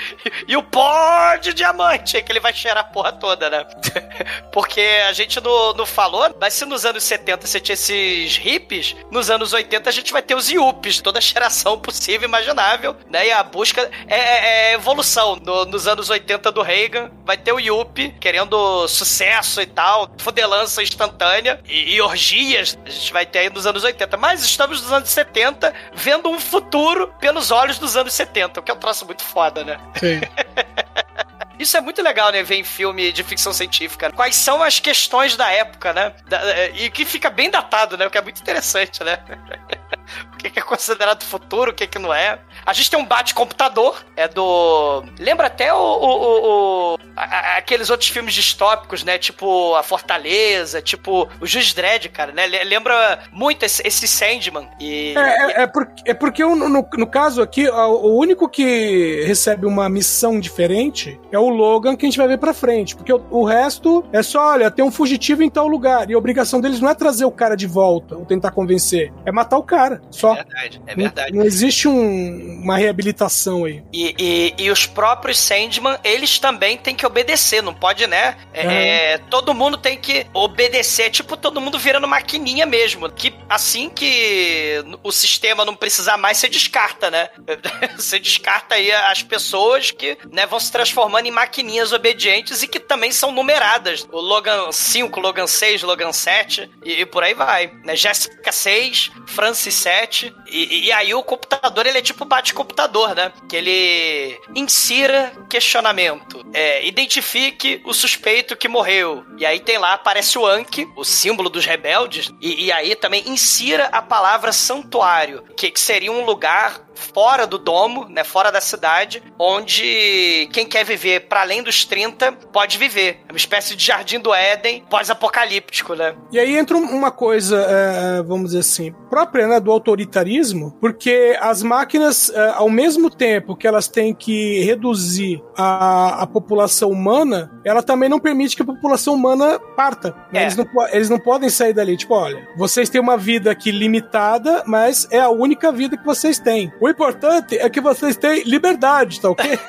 e o pó de diamante, que ele vai cheirar a porra toda, né? Porque a gente não, não falou, mas se nos anos 70 você tinha esses hippies, nos anos 80 a gente vai ter os yuppies, toda a geração possível e imaginável, né, e a busca é, é- é evolução. No- nos anos 80 do Reagan, vai ter o yuppie querendo sucesso e tal, fudelança instantânea e, e orgias, a gente vai ter aí nos anos 80, mas estamos nos anos 70 vendo um futuro pelos olhos dos anos 70, o que é um troço muito foda, né? Sim. Isso é muito legal, né? Ver em filme de ficção científica. Quais são as questões da época, né? É, e que fica bem datado, né? O que é muito interessante, né? o que é considerado futuro, o que que não é. A gente tem um bate-computador, é do... Lembra até o... o- o- a- aqueles outros filmes distópicos, né? Tipo A Fortaleza, tipo o Juiz Dredd, cara, né? Le- Lembra muito esse, esse Sandman. E... É, é, é por- é porque o- no, no caso aqui, o único que recebe uma missão diferente é o Logan que a gente vai ver pra frente. Porque o, o resto é só, olha, tem um fugitivo em tal lugar. E a obrigação deles não é trazer o cara de volta ou tentar convencer. É matar o cara. Só. É verdade, é Não- verdade. Não, existe um- uma reabilitação aí. E, e, e os próprios Sandman, eles também têm que obedecer, não pode, né? É, é, todo mundo tem que obedecer, tipo todo mundo virando maquininha mesmo. Que assim que o sistema não precisar mais, você descarta, né? Você descarta aí as pessoas que né, vão se transformando em maquininhas obedientes e que também são numeradas. O Logan 5, Logan 6, Logan 7 e, e por aí vai. Né? Jéssica 6, Francis 7. E, e aí o computador, ele é tipo bate-computador, né? Que ele insira questionamento. É, identifique o suspeito que morreu. E aí tem lá, aparece o Anki, o símbolo dos rebeldes. E, e aí também insira a palavra santuário, que, que seria um lugar fora do domo, né, fora da cidade, onde quem quer viver para além dos 30 pode viver. É uma espécie de jardim do Éden pós-apocalíptico, né? E aí entra um- uma coisa, é, vamos dizer assim, própria né, do autoritarismo, porque as máquinas, é, ao mesmo tempo que elas têm que reduzir a, a população humana, ela também não permite que a população humana parta. né? É. Eles, não, eles não podem sair dali. Tipo, olha, vocês têm uma vida aqui limitada, mas é a única vida que vocês têm. O importante é que vocês têm liberdade, tá ok?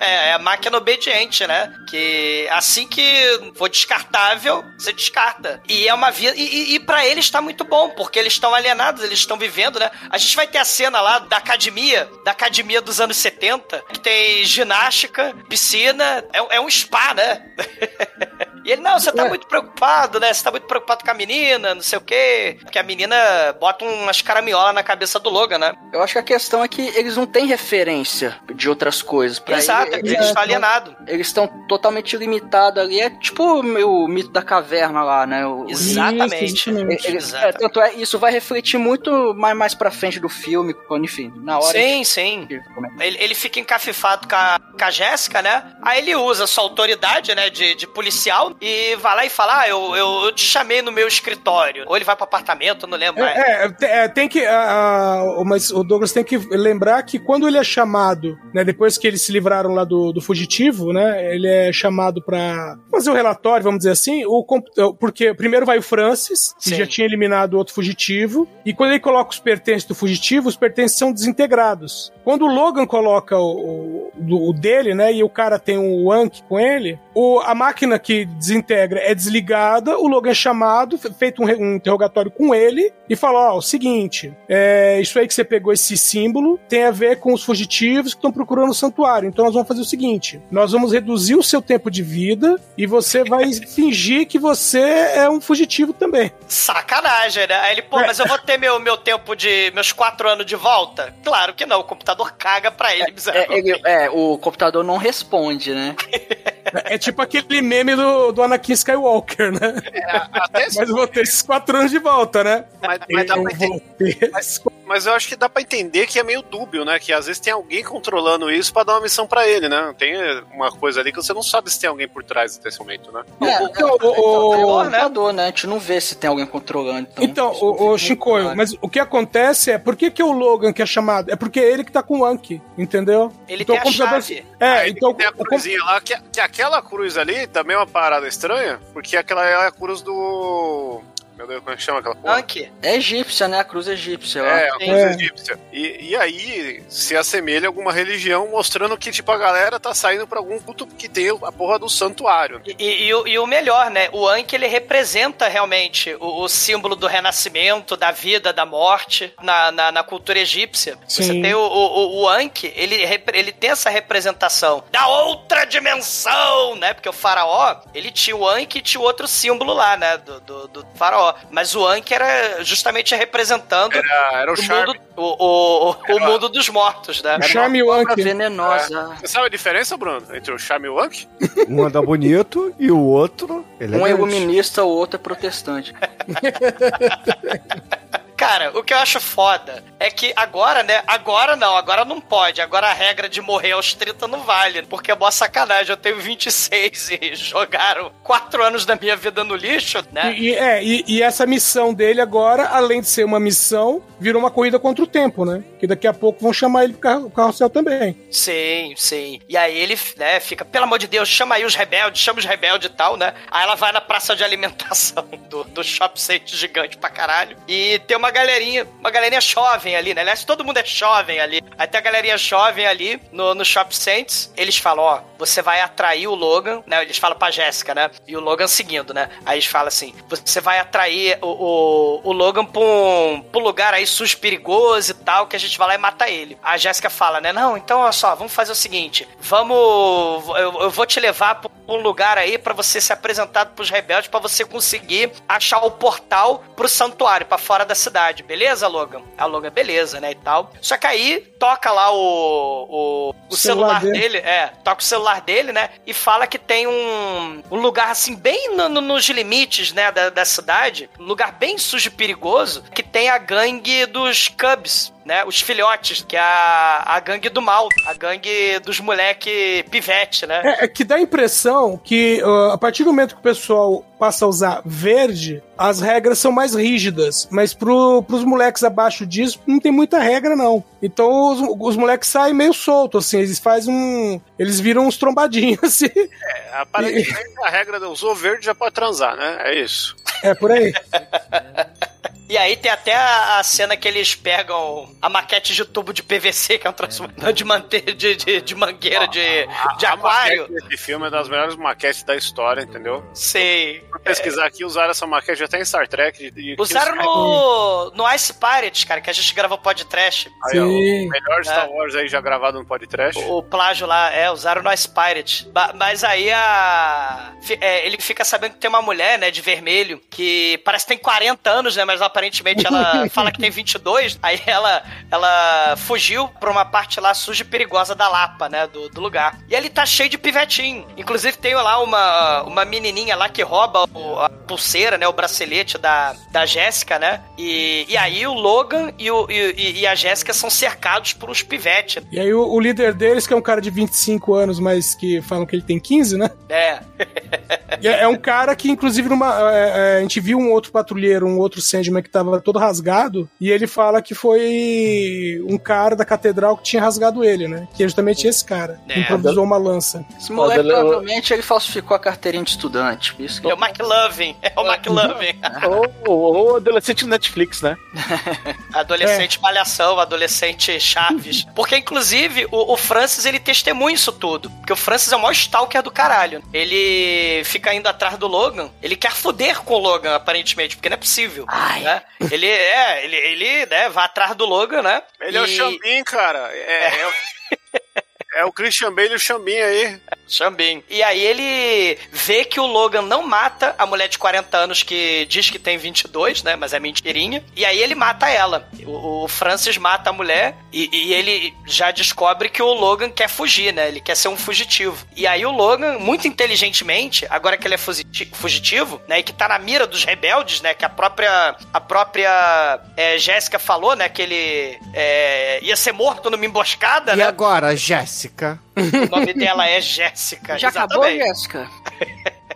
É, é a máquina obediente, né? Que assim que for descartável, você descarta. E é uma vida. E, e, e para eles tá muito bom, porque eles estão alienados, eles estão vivendo, né? A gente vai ter a cena lá da academia, da academia dos anos 70, que tem ginástica, piscina, é, é um spa, né? E ele, não, você tá É. muito preocupado, né? Você tá muito preocupado com a menina, não sei o quê. Porque a menina bota umas caraminholas na cabeça do Logan, né? Eu acho que a questão é que eles não têm referência de outras coisas. Pra Exato, ele- ele está alienado. Eles estão totalmente limitados ali. É tipo o meu mito da caverna lá, né? O- Exatamente. Isso, exatamente. Eles, Exato. é, tanto é, isso vai refletir muito mais, mais pra frente do filme, quando, enfim, na hora. Sim, sim. de- como é- Ele, ele fica encafifado com a, com a Jéssica, né? Aí ele usa sua autoridade, né, de, de policial, e vai lá e fala: Ah, eu, eu, eu te chamei no meu escritório. Ou ele vai pro apartamento, eu não lembro mais. É, é, é, tem que. ah, mas o Douglas tem que lembrar que quando ele é chamado, né, depois que eles se livraram lá do, do fugitivo, né, ele é chamado pra fazer o relatório, vamos dizer assim, o, porque primeiro vai o Francis, que Sim. já tinha eliminado o outro fugitivo, e quando ele coloca os pertences do fugitivo, os pertences são desintegrados. Quando o Logan coloca o, o, o dele, né, e o cara tem um Anki com ele, o, a máquina que desintegra é desligada, o Logan é chamado, fe- feito um, um interrogatório com ele, e fala: Ó, o seguinte, é, isso aí que você pegou esse símbolo tem a ver com os fugitivos que estão procurando o santuário. Então nós vamos fazer o seguinte: nós vamos reduzir o seu tempo de vida e você vai fingir que você é um fugitivo também. Sacanagem, né? Aí ele, pô, mas eu vou ter meu, meu tempo de. meus quatro anos de volta? Claro que não, o computador caga pra ele, É, miserável. ele- é, o computador não responde, né? É tipo aquele meme do, do Anakin Skywalker, né? Até esse- Mas eu vou ter esses quatro anos de volta, né? mas, mas dá pra entender. esses Mas eu acho que dá pra entender que é meio dúbio, né? Que às vezes tem alguém controlando isso pra dar uma missão pra ele, né? Tem uma coisa ali que você não sabe se tem alguém por trás desse momento, né? É, Então, é, o- o- é o o- computador, né? A gente não vê se tem alguém controlando. Então, Então, o, o Shinkoio, claro. mas o que acontece é, por que, que é o Logan que é chamado? É porque é ele que tá com o Anki, entendeu? Ele então, tem a o computador- chave. É, Aí então... tem a o cruzinha lá, que, que aquela cruz ali também é uma parada estranha, porque aquela é a cruz do. Meu Deus, como é que chama aquela porra? Anki. É egípcia, né? A cruz egípcia lá. É, a cruz É. egípcia. E, e aí se assemelha a alguma religião mostrando que, tipo, a galera tá saindo pra algum culto que tem a porra do santuário. E, e- e o- e o melhor, né? O Anki, ele representa realmente o, o símbolo do renascimento, da vida, da morte na, na, na cultura egípcia. Você Sim. tem o, o, o Anki, ele, ele tem essa representação da outra dimensão, né? Porque o faraó, ele tinha o Anki e tinha o outro símbolo lá, né? Do, do, do faraó. Mas o Anki era justamente representando Era, era o o, charme. mundo, o, o, o- o mundo dos mortos, né? O Charme o Anki. venenosa. Você sabe a diferença, Bruno, entre o charme e o Anki? Um anda bonito e o outro. Um é elegante. iluminista, o outro é protestante. Cara, o que eu acho foda é que agora, né? Agora não, agora não pode. Agora a regra de morrer aos 30 não vale. Porque é boa sacanagem. Eu tenho 26 e jogaram 4 anos da minha vida no lixo, né? E, e- é, e, e essa missão dele agora, além de ser uma missão, virou uma corrida contra o tempo, né? Que daqui a pouco vão chamar ele pro carro, carrossel também. Sim, sim. E aí ele, né, fica, pelo amor de Deus, chama aí os rebeldes, chama os rebeldes e tal, né? Aí ela vai na praça de alimentação do, do Shop Center gigante pra caralho. E tem uma galerinha, uma galerinha jovem ali, né? Aliás, todo mundo é jovem ali. Aí tem a galerinha jovem ali no, no Shop Saints. Eles falam, ó, você vai atrair o Logan, né? Eles falam pra Jéssica, né? E o Logan seguindo, né? Aí eles falam assim, você vai atrair o, o, o Logan pra um, pra um lugar aí sujo, perigoso e tal, que a gente vai lá e mata ele. A Jéssica fala, né? Não, então olha só, vamos fazer o seguinte, vamos... Eu, eu vou te levar pra um lugar aí pra você ser apresentado pros rebeldes, pra você conseguir achar o portal pro santuário, pra fora da cidade. Beleza, Logan? A Logan, beleza, né, e tal. Só que aí, toca lá o, o, o Celular celular, dele. dele, é, toca o celular dele, né, e fala que tem um, um lugar, assim, bem no- no- nos limites, né, da, da cidade, um lugar bem sujo e perigoso, que tem a gangue dos Cubs, né, os filhotes, que é a, a gangue do mal, a gangue dos moleque pivete, né. É, é que dá a impressão que ah, a partir do momento que o pessoal passa a usar verde, as regras são mais rígidas. Mas pro, pros moleques abaixo disso, não tem muita regra, não. Então os, os moleques saem meio soltos, assim, eles fazem um. Eles viram uns trombadinhos, assim. É, aparentemente a regra usou verde já pode transar, né? É isso. É por aí. E aí tem até a, a cena que eles pegam a maquete de tubo de PVC, que é um transformador de, mante de, de, de mangueira de, de A aquário. maquete desse filme é das melhores maquetes da história, entendeu? Sei. Fui pesquisar aqui, usaram essa maquete até em Star Trek. E, e- Usaram no, no Ice Pirates, cara, que a gente gravou podcast. Aí, ó, o melhor Star É. Wars aí já gravado no podcast. O plágio lá, é, usaram no Ice Pirate. Ba- Mas aí a. é, ele fica sabendo que tem uma mulher, né, de vermelho, que parece que tem 40 anos, né? Mas ela aparentemente ela fala que tem 22, aí ela, ela fugiu pra uma parte lá suja e perigosa da Lapa, né, do, do lugar. E ele tá cheio de pivetinho. Inclusive tem lá uma, uma menininha lá que rouba o- a pulseira, né, o bracelete da, da Jéssica, né, e, e aí o Logan e, o, e, e a Jéssica são cercados por uns pivetes. E aí o, o líder deles, que é um cara de 25 anos, mas que falam que ele tem 15, né? É, É, é um cara que, inclusive, numa, é, é, a gente viu um outro patrulheiro, um outro Sandman que tava todo rasgado, e ele fala que foi um cara da catedral que tinha rasgado ele, né? Que é justamente esse cara. É. que improvisou uma lança. Esse moleque ele- provavelmente ele falsificou a carteirinha de estudante. Isso que é o McLovin, é o McLovin. Ou, ou, ou adolescente no Netflix, né? Adolescente malhação, adolescente Chaves. Porque, inclusive, o, o Francis, ele testemunha isso tudo. Porque o Francis é o maior stalker do caralho. Ele fica indo atrás do Logan. Ele quer foder com o Logan, aparentemente, porque não é possível. né? Ele é, ele, ele né, vai atrás do Logan, né? Ele é o E- Xambim, cara. É, é, o- é o Christian Bale e o Xambim aí. Xambim. E aí ele vê que o Logan não mata a mulher de 40 anos que diz que tem 22, né? Mas é mentirinha. E aí ele mata ela. O, o Francis mata a mulher e, e ele já descobre que o Logan quer fugir, né? Ele quer ser um fugitivo. E aí o Logan, muito inteligentemente, agora que ele é fugiti- fugitivo, né? E que tá na mira dos rebeldes, né? Que a própria, a própria é, Jéssica falou, né? Que ele é, ia ser morto numa emboscada, E né? agora, Jéssica? O nome dela é Jéssica. Já acabou, exatamente. Jéssica?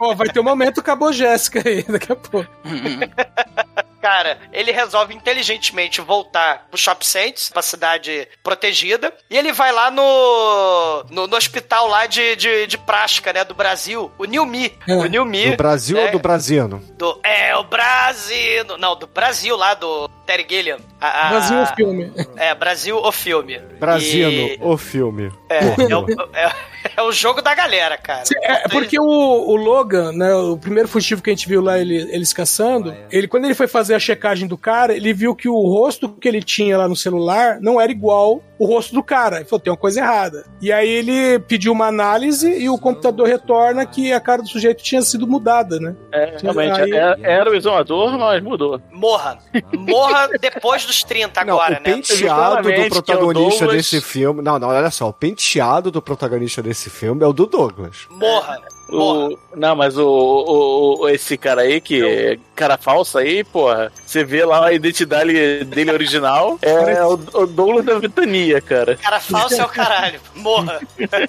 Ó, vai ter um momento acabou Jéssica aí, daqui a pouco. Cara, ele resolve inteligentemente voltar pro Shop Saints, pra cidade protegida, e ele vai lá no, no, no hospital lá de, de, de prática, né, do Brasil, o New Me. É. O New Me. Do Brasil né, ou do Brasino? do- É, o Brasil. Não, do Brasil lá, do Terry Gilliam. A- a- Brasil o filme. É, Brasil, o filme. Brasino, E- o filme. É, é, o, é, é o jogo da galera, cara. É, porque o, o Logan, né, o primeiro fugitivo que a gente viu lá, ele, eles caçando, ele, quando ele foi fazer a checagem do cara, ele viu que o rosto que ele tinha lá no celular não era igual o rosto do cara. Ele falou, tem uma coisa errada. E aí ele pediu uma análise e o computador retorna que a cara do sujeito tinha sido mudada, né? É, realmente, Aí- é- era o exumador, mas mudou. Morra. Morra depois dos 30 Não, agora, o né? penteado Justamente, do que protagonista é o Douglas- desse filme. Não, não, olha só. O penteado do protagonista desse filme é o do Douglas. Morra. Morra. O, não, mas o, o, o- esse cara aí, que é cara falso aí, porra, você vê lá a identidade dele original, é o, o Douglas da Vitania, cara. Cara falso é o caralho. Morra.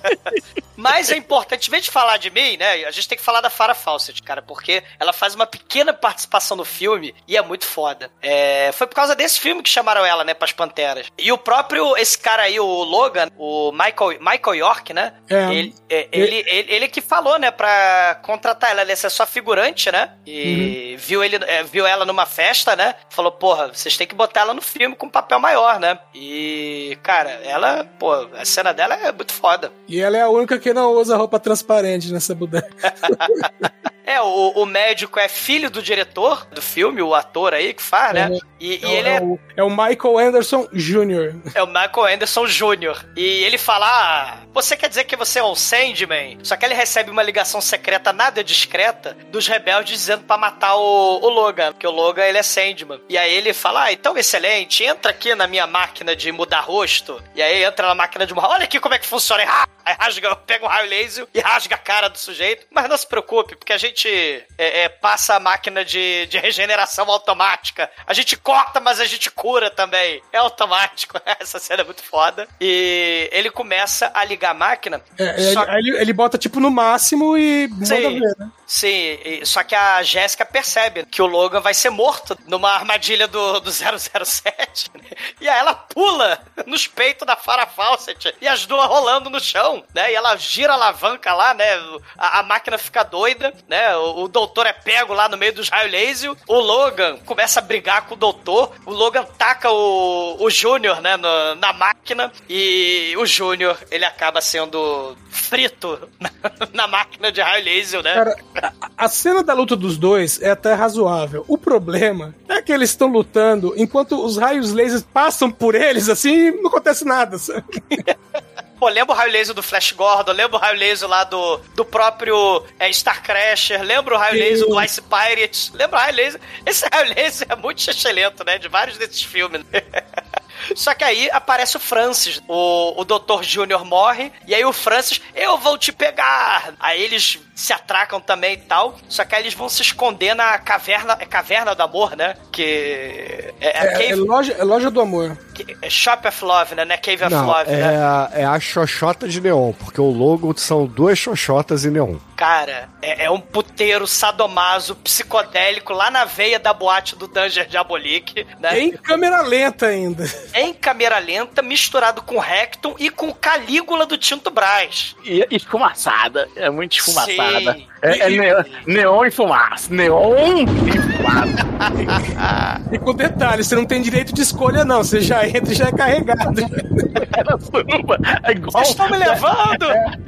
Mas é importante, em vez de falar de mim, né? A gente tem que falar da Farah Fawcett, cara, porque ela faz uma pequena participação no filme e é muito foda. É, foi por causa desse filme que chamaram ela, né, pras Panteras. E o próprio, esse cara aí, o Logan, o Michael, Michael York, né? É. Ele, é, ele, ele, ele que falou, né, pra contratar ela. Ele é só figurante, né? E viu, ele, é, viu ela numa festa, né? Falou, porra, vocês têm que botar ela no filme com um papel maior, né? E, cara, ela, pô, a cena dela é muito foda. E ela é a única que não usa roupa transparente nessa bodega. É, o, o médico é filho do diretor do filme, o ator aí que faz, né? Uhum. E, e É, ele é é, o, é o Michael Anderson Jr. é o Michael Anderson Jr. E ele fala: ah, você quer dizer que você é um Sandman? Só que ele recebe uma ligação secreta, nada discreta, dos rebeldes dizendo pra matar o, o Logan, porque o Logan ele é Sandman. E aí ele fala: ah, então excelente, entra aqui na minha máquina de mudar rosto. E aí entra na máquina de mudar. Olha aqui como é que funciona. Aí rasga, pega um raio laser e rasga a cara do sujeito. Mas não se preocupe, porque a gente é, é, passa a máquina de, de regeneração automática. A gente corta, mas a gente cura também. É automático. Essa cena é muito foda. E ele começa a ligar a máquina. É, ele, só- ele, ele bota tipo no máximo e manda Sim. ver, né? Sim, só que a Jéssica percebe que o Logan vai ser morto numa armadilha do, do 007. né? E aí ela pula nos peitos da Farah Fawcett e as duas rolando no chão, né? E ela gira a alavanca lá, né? A, a máquina fica doida, né? O, o doutor é pego lá no meio dos raios laser. O Logan começa a brigar com o doutor. O Logan taca o, o Júnior, né? no- na máquina. E o Júnior, ele acaba sendo frito na, na máquina de raio laser, né? Cara, a, cena da luta dos dois é até razoável. O problema é que eles estão lutando enquanto os raios lasers passam por eles, assim, e não acontece nada. sabe? Pô, lembra o raio laser do Flash Gordon, lembra o raio laser lá do, do próprio é, Star Crasher, lembra o raio Sim. laser do Ice Pirates, lembra o raio laser? Esse raio laser é muito excelente, né? De vários desses filmes. Só que aí aparece o Francis, o, o Dr. Júnior morre, e aí o Francis, eu vou te pegar! Aí eles se atracam também e tal, só que aí eles vão se esconder na caverna, é caverna do amor, né? Que é, é, É, Cave, é loja, é loja do amor. que- é Shop of Love, né? Não é Cave of Não, Love, é, né? a, é a xoxota de neon, porque o logo são duas xoxotas em neon. Cara, é, é um puteiro sadomaso psicodélico lá na veia da boate do Danger Diabolique, né? Em câmera lenta ainda. Em câmera lenta, misturado com Rectum e com Calígula do Tinto Brás. E esfumaçada. É muito esfumaçada. Sim. É, é neon, neon e fumaça. Neon e fumaça. E com detalhe, você não tem direito de escolha, não. Você já entra e já é carregado. É na suruba. É igual. Vocês estão me levando?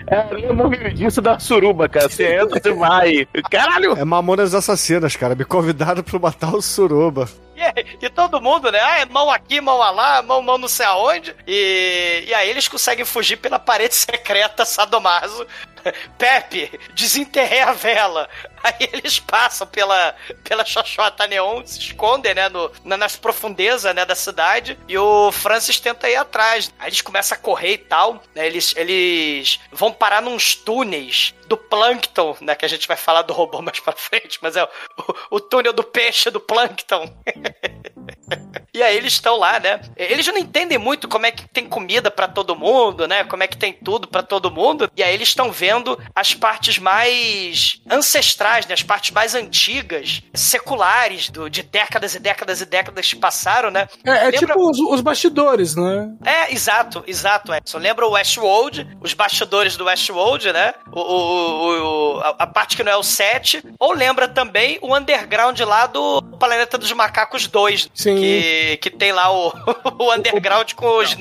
É, eu não vi disso da suruba, cara. Você entra, você vai. Caralho! É Mamonas Assassinas, cara. Me convidaram pra matar o Suruba. E, e todo mundo, né? Ah, é mão aqui, mão lá, mão, mão não sei aonde. E, e aí eles conseguem fugir pela parede secreta sadomaso. Pepe, desenterrei a vela. Aí eles passam pela, pela Xoxota Neon, se escondem, né, no, na- nas profundezas, né, da cidade, e o Francis tenta ir atrás. Aí eles começam a correr e tal, né, eles, eles vão parar nos túneis do Plankton, né, que a gente vai falar do robô mais pra frente, mas é o, o, o túnel do peixe do Plankton. E aí eles estão lá, né? Eles não entendem muito como é que tem comida pra todo mundo, né? Como é que tem tudo pra todo mundo. E aí eles estão vendo as partes mais ancestrais, né? As partes mais antigas, seculares, do, de décadas e décadas e décadas que passaram, né? É, é Lembra- tipo os, os bastidores, né? É, exato, exato, Edson. Lembra o Westworld, os bastidores do Westworld, né? O, o- o- a, a parte que não é o 7. Ou lembra também o underground lá do Planeta dos Macacos 2. Sim. Que, que tem lá o, o underground com os,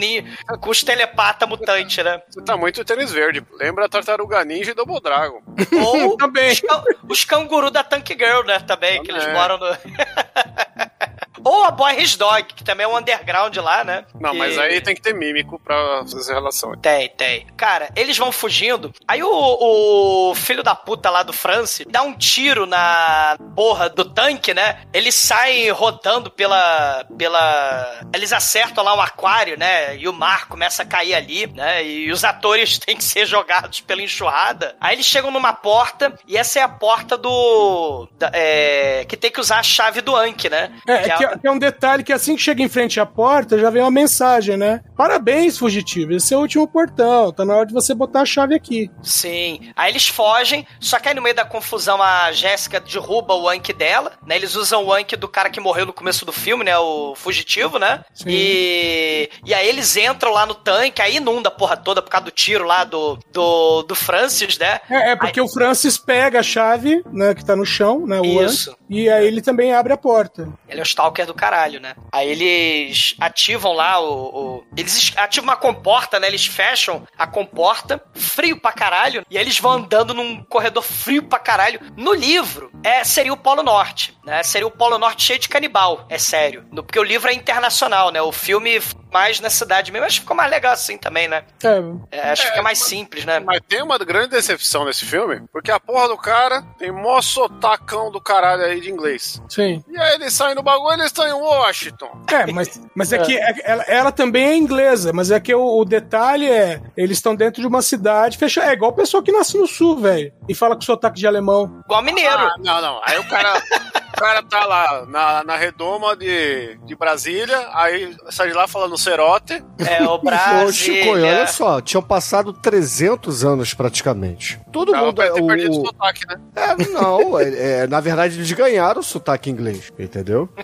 com os telepata mutante, né? Você tá muito tênis verde. Lembra a Tartaruga Ninja e Double Dragon. Ou Também. os, os canguru da Tank Girl, né? Também, que eles Também. moram no. Ou a Boy His Dog, que também é um underground lá, né? Não, Que- mas aí tem que ter mímico pra fazer relação. Tem, tem. Cara, eles vão fugindo. Aí o, o filho da puta lá do Francis dá um tiro na porra do tanque, né? Eles saem rodando pela. pela. Eles acertam lá um aquário, né? E o mar começa a cair ali, né? E os atores têm que ser jogados pela enxurrada. Aí eles chegam numa porta, e essa é a porta do. da- é, que tem que usar a chave do Anki, né? É, Que é que, é, que é um detalhe que assim que chega em frente à porta, já vem uma mensagem, né? Parabéns, fugitivo. Esse é o último portão. Tá na hora de você botar a chave aqui. Sim. Aí eles fogem, só que aí no meio da confusão a Jéssica derruba o Anki dela, né? Eles usam o Anki do cara que morreu no começo do filme, né? O fugitivo, né? Sim. E e aí eles entram lá no tanque, aí inunda a porra toda por causa do tiro lá do, do, do Francis, né? É, é porque o Francis pega a chave, né, que tá no chão, né, o Isso. Anki, e aí ele também abre a porta. Ele é o Stalker do caralho, né? Aí eles ativam lá o. o- eles es- ativam uma comporta, né? Eles fecham a comporta, frio pra caralho, e aí eles vão andando num corredor frio pra caralho. No livro, é, seria o Polo Norte, né? Seria o Polo Norte cheio de canibal, é sério. No- Porque o livro é internacional, né? O filme mais na cidade mesmo, acho que ficou mais legal assim também, né? É, É, acho que fica mais simples, né? Mas tem uma grande decepção nesse filme, porque a porra do cara tem mó sotacão do caralho aí de inglês. sim. E aí eles saem no bagulho, eles estão em Washington. É, mas, mas é que é- ela, ela também é inglesa, mas é que o, o detalhe é, eles estão dentro de uma cidade fechada. É igual pessoa que nasce no sul, velho, e fala com sotaque de alemão. Igual mineiro. Ah, não, não. Aí o cara, o cara tá lá na, na redoma de, de Brasília, aí sai de lá falando cerote. É o Ô, Brasil. Chico, olha só, tinham passado 300 anos praticamente. Todo Tava mundo. ter o- perdido o sotaque, né? É, não, é, é, na verdade eles ganharam o sotaque inglês, entendeu?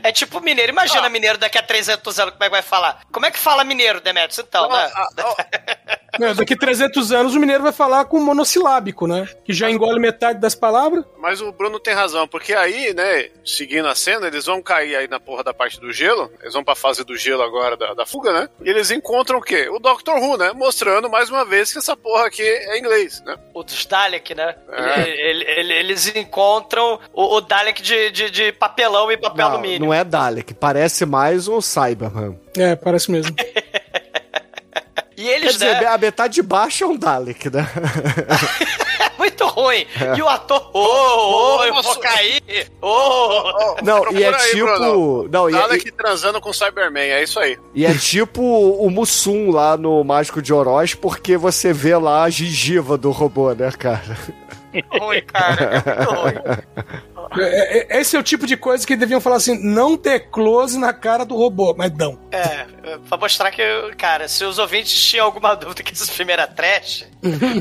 É tipo mineiro. Imagina Ah. mineiro daqui a 300 anos, como é que vai falar? Como é que fala mineiro, Demetrius? Então, né? Ah, ah, Né, Daqui 300 anos o mineiro vai falar com monossilábico, né? Que já engole metade das palavras. Mas o Bruno tem razão, porque aí, né, seguindo a cena, eles vão cair aí na porra da parte do gelo, eles vão pra fase do gelo agora da, da fuga, né? E eles encontram o quê? O Dr. Who, né? Mostrando mais uma vez que essa porra aqui é inglês, né? O dos Dalek, né? É. Ele- ele- ele- eles encontram o, o Dalek de, de, de papelão e papel Não, alumínio. não é Dalek, parece mais um Cyberman. É, parece mesmo. E Quer eles, dizer, né? a metade de baixo é um Dalek, né? É muito ruim. É. E o ator, ô, ô, eu vou cair. Ô, Não, e é aí, tipo. Bruno. Não, e é, Dalek transando com Cyberman, é isso aí. e é tipo o Mussum lá no Mágico de Oroz, porque você vê lá a gengiva do robô, né, cara? ruim, cara. É muito ruim. É, é, Esse é o tipo de coisa que deviam falar assim: não ter close na cara do robô, mas dão. É, pra mostrar que, cara, se os ouvintes tinham alguma dúvida que esse filme era trash,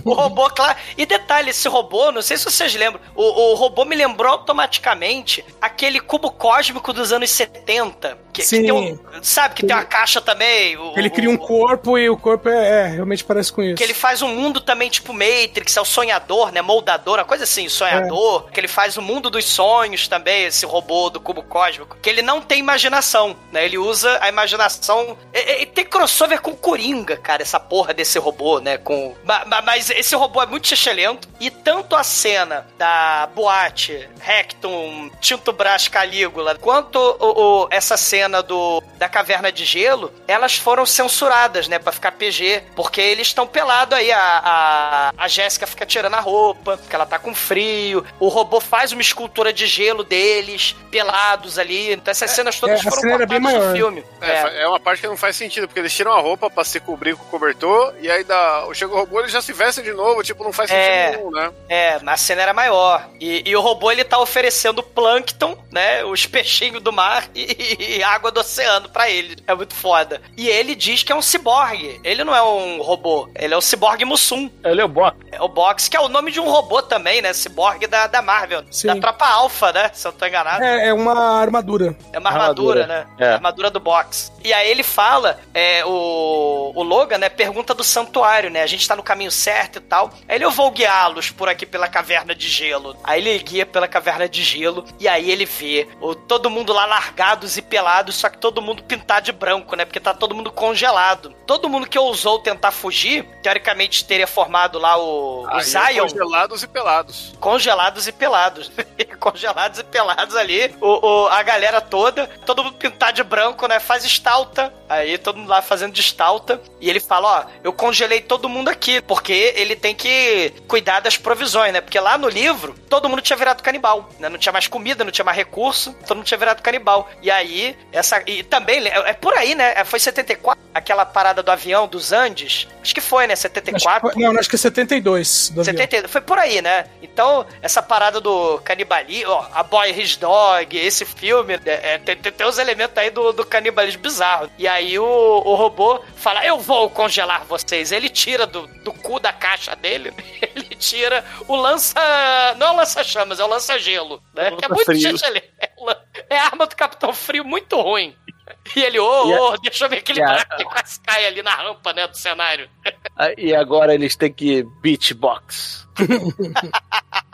o robô, claro. E detalhe, esse robô, não sei se vocês lembram, o, o robô me lembrou automaticamente aquele cubo cósmico dos anos 70. Que, que Sim. tem um, sabe, que tem uma caixa também. o- Ele cria um o- corpo e o corpo é, é, realmente parece com isso. Que ele faz um mundo também tipo Matrix, é o sonhador, né? Moldador, uma coisa assim, sonhador. Que ele faz o mundo dos sonhos também, esse robô do cubo cósmico. Que ele não tem imaginação, né? Ele usa a imaginação. E, e- tem crossover com Coringa, cara, essa porra desse robô, né? Com... Ma- ma- Mas, esse robô é muito xixelento. E tanto a cena da boate, Rectum, Tinto Brás Calígula, quanto o- o- essa cena do, da caverna de gelo, elas foram censuradas, né? Pra ficar PG. Porque eles estão pelados aí. A, a, a Jéssica fica tirando a roupa, porque ela tá com frio. O robô faz uma escultura de gelo deles, pelados ali. Então essas cenas todas é, foram cortadas do maior. filme. É, fa- é uma parte que não faz sentido, porque eles tiram a roupa pra se cobrir com o cobertor, e aí dá, chega o robô, ele já se veste de novo, tipo, não faz sentido É. nenhum, né? É, a cena era maior. E, e o robô, ele tá oferecendo plâncton, né? Os peixinhos do mar e, e água do oceano pra ele. É muito foda. E ele diz que é um ciborgue. Ele não é um robô. Ele é o ciborgue Mussum. Ele é o Box. É o Box, que é o nome de um robô também, né? Ciborgue da, da Marvel. Sim. Da tropa alfa, né? Se eu não tô enganado. É, é uma armadura. É uma armadura, Armadura. né? É. A armadura do box. E aí ele fala, é, o, o Logan, né, pergunta do santuário, né? A gente tá no caminho certo e tal. Aí ele, eu vou guiá-los por aqui pela caverna de gelo. Aí ele guia pela caverna de gelo e aí ele vê o, todo mundo lá largados e pelados, só que todo mundo pintado de branco, né? Porque tá todo mundo congelado. Todo mundo que ousou tentar fugir, teoricamente teria formado lá o, o Aí, Zion Congelados e pelados. congelados e pelados. congelados e pelados ali. O, o- a galera toda, todo mundo pintado de branco, né? Faz estalta. Aí todo mundo lá fazendo de estalta. E ele fala: Ó, eu congelei todo mundo aqui. Porque ele tem que cuidar das provisões, né? Porque lá no livro, todo mundo tinha virado canibal. Né? Não tinha mais comida, não tinha mais recurso. Todo mundo tinha virado canibal. E aí, essa. E também, é, é por aí, né? É, Foi 74, aquela parada do avião dos Andes. Acho que foi, né? Acho que 74. foi- não, acho que é 72 do avião. 70, foi por aí, né? Então, essa parada do canibalismo, ó, a Boy His Dog, esse filme, é, é, tem, tem, os elementos aí do, do canibalismo bizarro. E aí o, o robô fala: Eu vou congelar vocês. Ele tira do, do cu da caixa dele, ele tira o lança. Não é o lança-chamas, é o lança-gelo, né? É muito excelente. É, a arma do Capitão Frio muito ruim. E ele, ô, E a- ô, deixa eu me equilibrar, e a- que quase cai ali na rampa, né, do cenário. Ah, E agora eles têm que beatbox.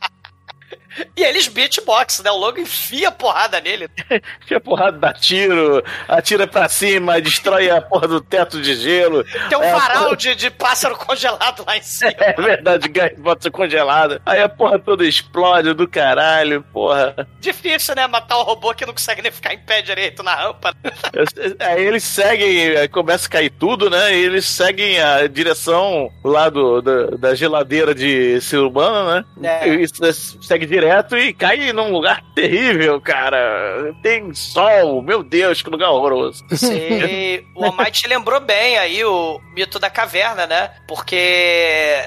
E eles beatbox, né? O Logan enfia porrada nele. Que a porrada dá tiro, atira pra cima, destrói a porra do teto de gelo. Tem um É, varal de, de pássaro congelado lá em cima. É verdade, gaivota congelada. Aí a porra toda explode do caralho, porra. Difícil, né? Matar um robô que não consegue nem ficar em pé direito na rampa. Aí eles seguem, começa a cair tudo, né? E eles seguem a direção lá do, da, da geladeira de ser humano, né? É. E Isso segue direto e cai num lugar terrível, cara. Tem sol, meu Deus, que lugar horroroso. Sim, o Almighty lembrou bem aí o mito da caverna, né? Porque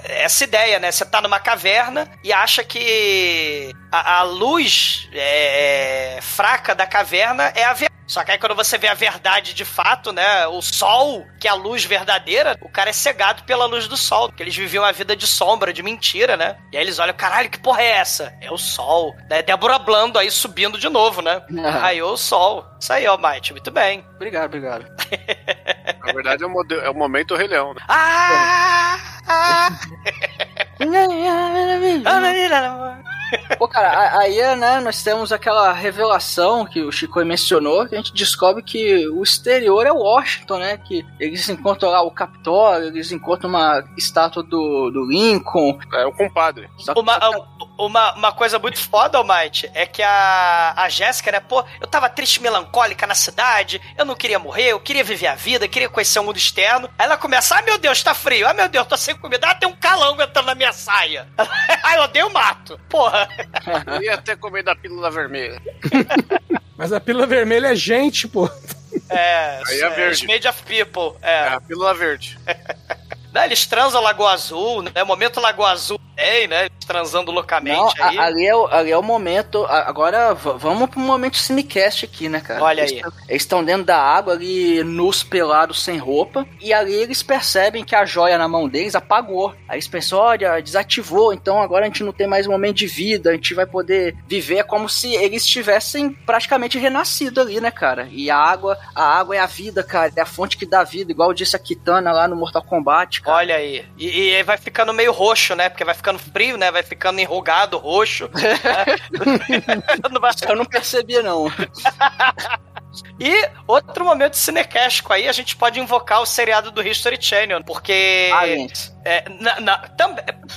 essa ideia, né? Você tá numa caverna e acha que a, a luz é, fraca da caverna é a verdade. Só que aí quando você vê a verdade de fato, né? O sol, que é a luz verdadeira, o cara é cegado pela luz do sol. Porque eles viviam a vida de sombra, de mentira, né? E aí eles olham, caralho, que porra é essa? É o sol. Né? Débora Blando aí subindo de novo, né? Aí o sol. Isso aí, Almighty, muito bem. Obrigado, obrigado. Na verdade, é o, mode- é o momento Rei Leão. Né? Ah! ah. Pô, cara, aí, né, nós temos aquela revelação que o Chico mencionou, a gente descobre que o exterior é Washington, né? Que eles encontram lá o Capitólio, eles encontram uma estátua do, do Lincoln. É o compadre. Só que Uma- Uma, uma coisa muito foda, Almighty, é que a, a Jéssica, né, pô, eu tava triste, melancólica na cidade, eu não queria morrer, eu queria viver a vida, queria conhecer o mundo externo. Aí ela começa, ai meu Deus, tá frio, ai meu Deus, tô sem comida, ah, tem um calango entrando na minha saia. ai, eu odeio mato. Porra. Eu ia ter comido a pílula vermelha. Mas a pílula vermelha é gente, pô. É, Aí é verde. Made of People. É É. a pílula verde. Né, Eles transam Lagoa Azul, né? Momento Lagoa Azul tem, né? Transando loucamente Não, aí. ali, é o, ali é o momento. Agora vamos pro momento cinecast aqui, né, cara? Olha eles aí. Eles estão dentro da água ali, nus pelados, sem roupa. E ali eles percebem que a joia na mão deles apagou. Aí eles pensam: olha, desativou, então agora a gente não tem mais momento de vida, a gente vai poder viver como se eles tivessem praticamente renascido ali, né, cara? E a água, a água é a vida, cara. É a fonte que dá vida, igual disse a Kitana lá no Mortal Kombat, cara. Olha aí. E, e aí vai ficando meio roxo, né? Porque vai ficando frio, né? Vai ficando enrugado, roxo. né? Eu não percebia, não. E outro momento cinecástico aí, a gente pode invocar o seriado do History Channel, porque... Aliens. É, na, na, tam-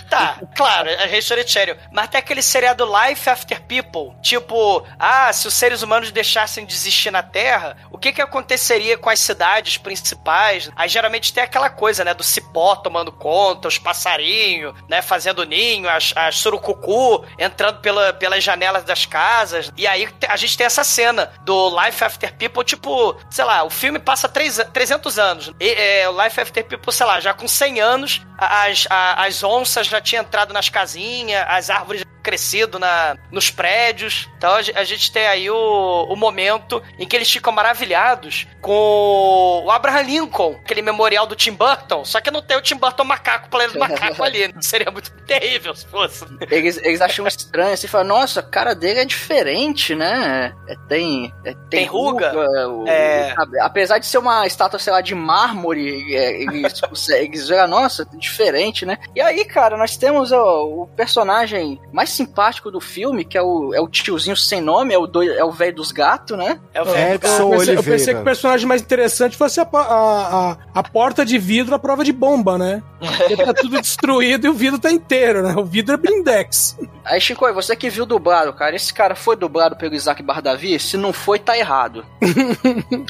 tá, claro, é History Channel. Mas tem aquele seriado Life After People. Tipo, ah, se os seres humanos deixassem de existir na Terra, o que que aconteceria com as cidades principais? Aí geralmente tem aquela coisa, né, do cipó tomando conta, os passarinhos, né, fazendo ninho, as, as surucucu entrando pela, pelas janelas das casas. E aí a gente tem essa cena do Life After People, tipo, sei lá, o filme passa três, 300 anos. E, é, o Life After People, sei lá, já com 100 anos, a- as, a- as onças já tinham entrado nas casinhas, as árvores crescido na, nos prédios. Então a, ge- a gente tem aí o, o momento em que eles ficam maravilhados com o Abraham Lincoln, aquele memorial do Tim Burton, só que não tem o Tim Burton macaco, planeta do macaco ali. Seria muito terrível se fosse. Eles, eles acham estranho, assim, falam, nossa, a cara dele é diferente, né? É, tem, é, tem, Tem ruga? o- É. Apesar de ser uma estátua, sei lá, de mármore, é, eles, eles veem, nossa, diferente, né? E aí, cara, nós temos ó, o personagem mais simpático do filme, que é o, é o tiozinho sem nome, é o, doi- é o velho dos gatos, né? É o velho Edson Eu pensei, eu Oliveira. pensei que o personagem mais interessante fosse a, a, a, a porta de vidro à prova de bomba, né? Porque tá tudo destruído e o vidro tá inteiro, né? O vidro é blindex. Aí, Chico, você que viu dublado, cara, esse cara foi dublado pelo Isaac Bardavi? Se não foi, tá errado.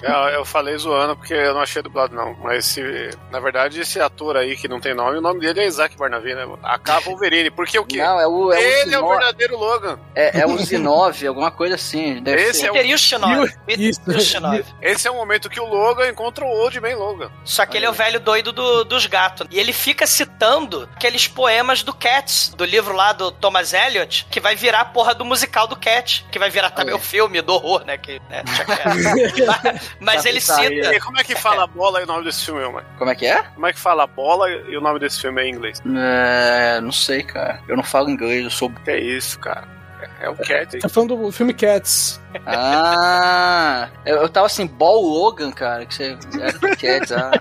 Eu, eu falei zoando porque eu não achei dublado, não. Mas se, na verdade, esse ator aí que não tem nome, o nome dele é Isaac Barnaby, né? AK Wolverine. Porque o quê? Não, é o, é o Ele é o verdadeiro Logan. é, é o Zinov, alguma coisa assim. Deve Esse ser. é o- Peter. Isso. Peter Ustinov. Esse é o momento que o Logan encontra o Old Man Logan. Só que ele é o velho doido do- dos gatos. E ele fica citando aqueles poemas do Cats, do livro lá do Thomas Eliot, que vai virar a porra do musical do Cat, que vai virar também o filme do horror, né? Que, né. Mas- Mas Tá ele cita. E como é que fala bola e o nome desse filme, mano? Como é que é? Como é que fala bola e o nome desse filme é em inglês? É, não sei, cara. Eu não falo inglês, eu sou. Que é isso, cara. É, é o Cat. Tá falando do filme Cats. Ah, eu, eu tava assim, Ball Logan, cara, que você era do Cats, ah.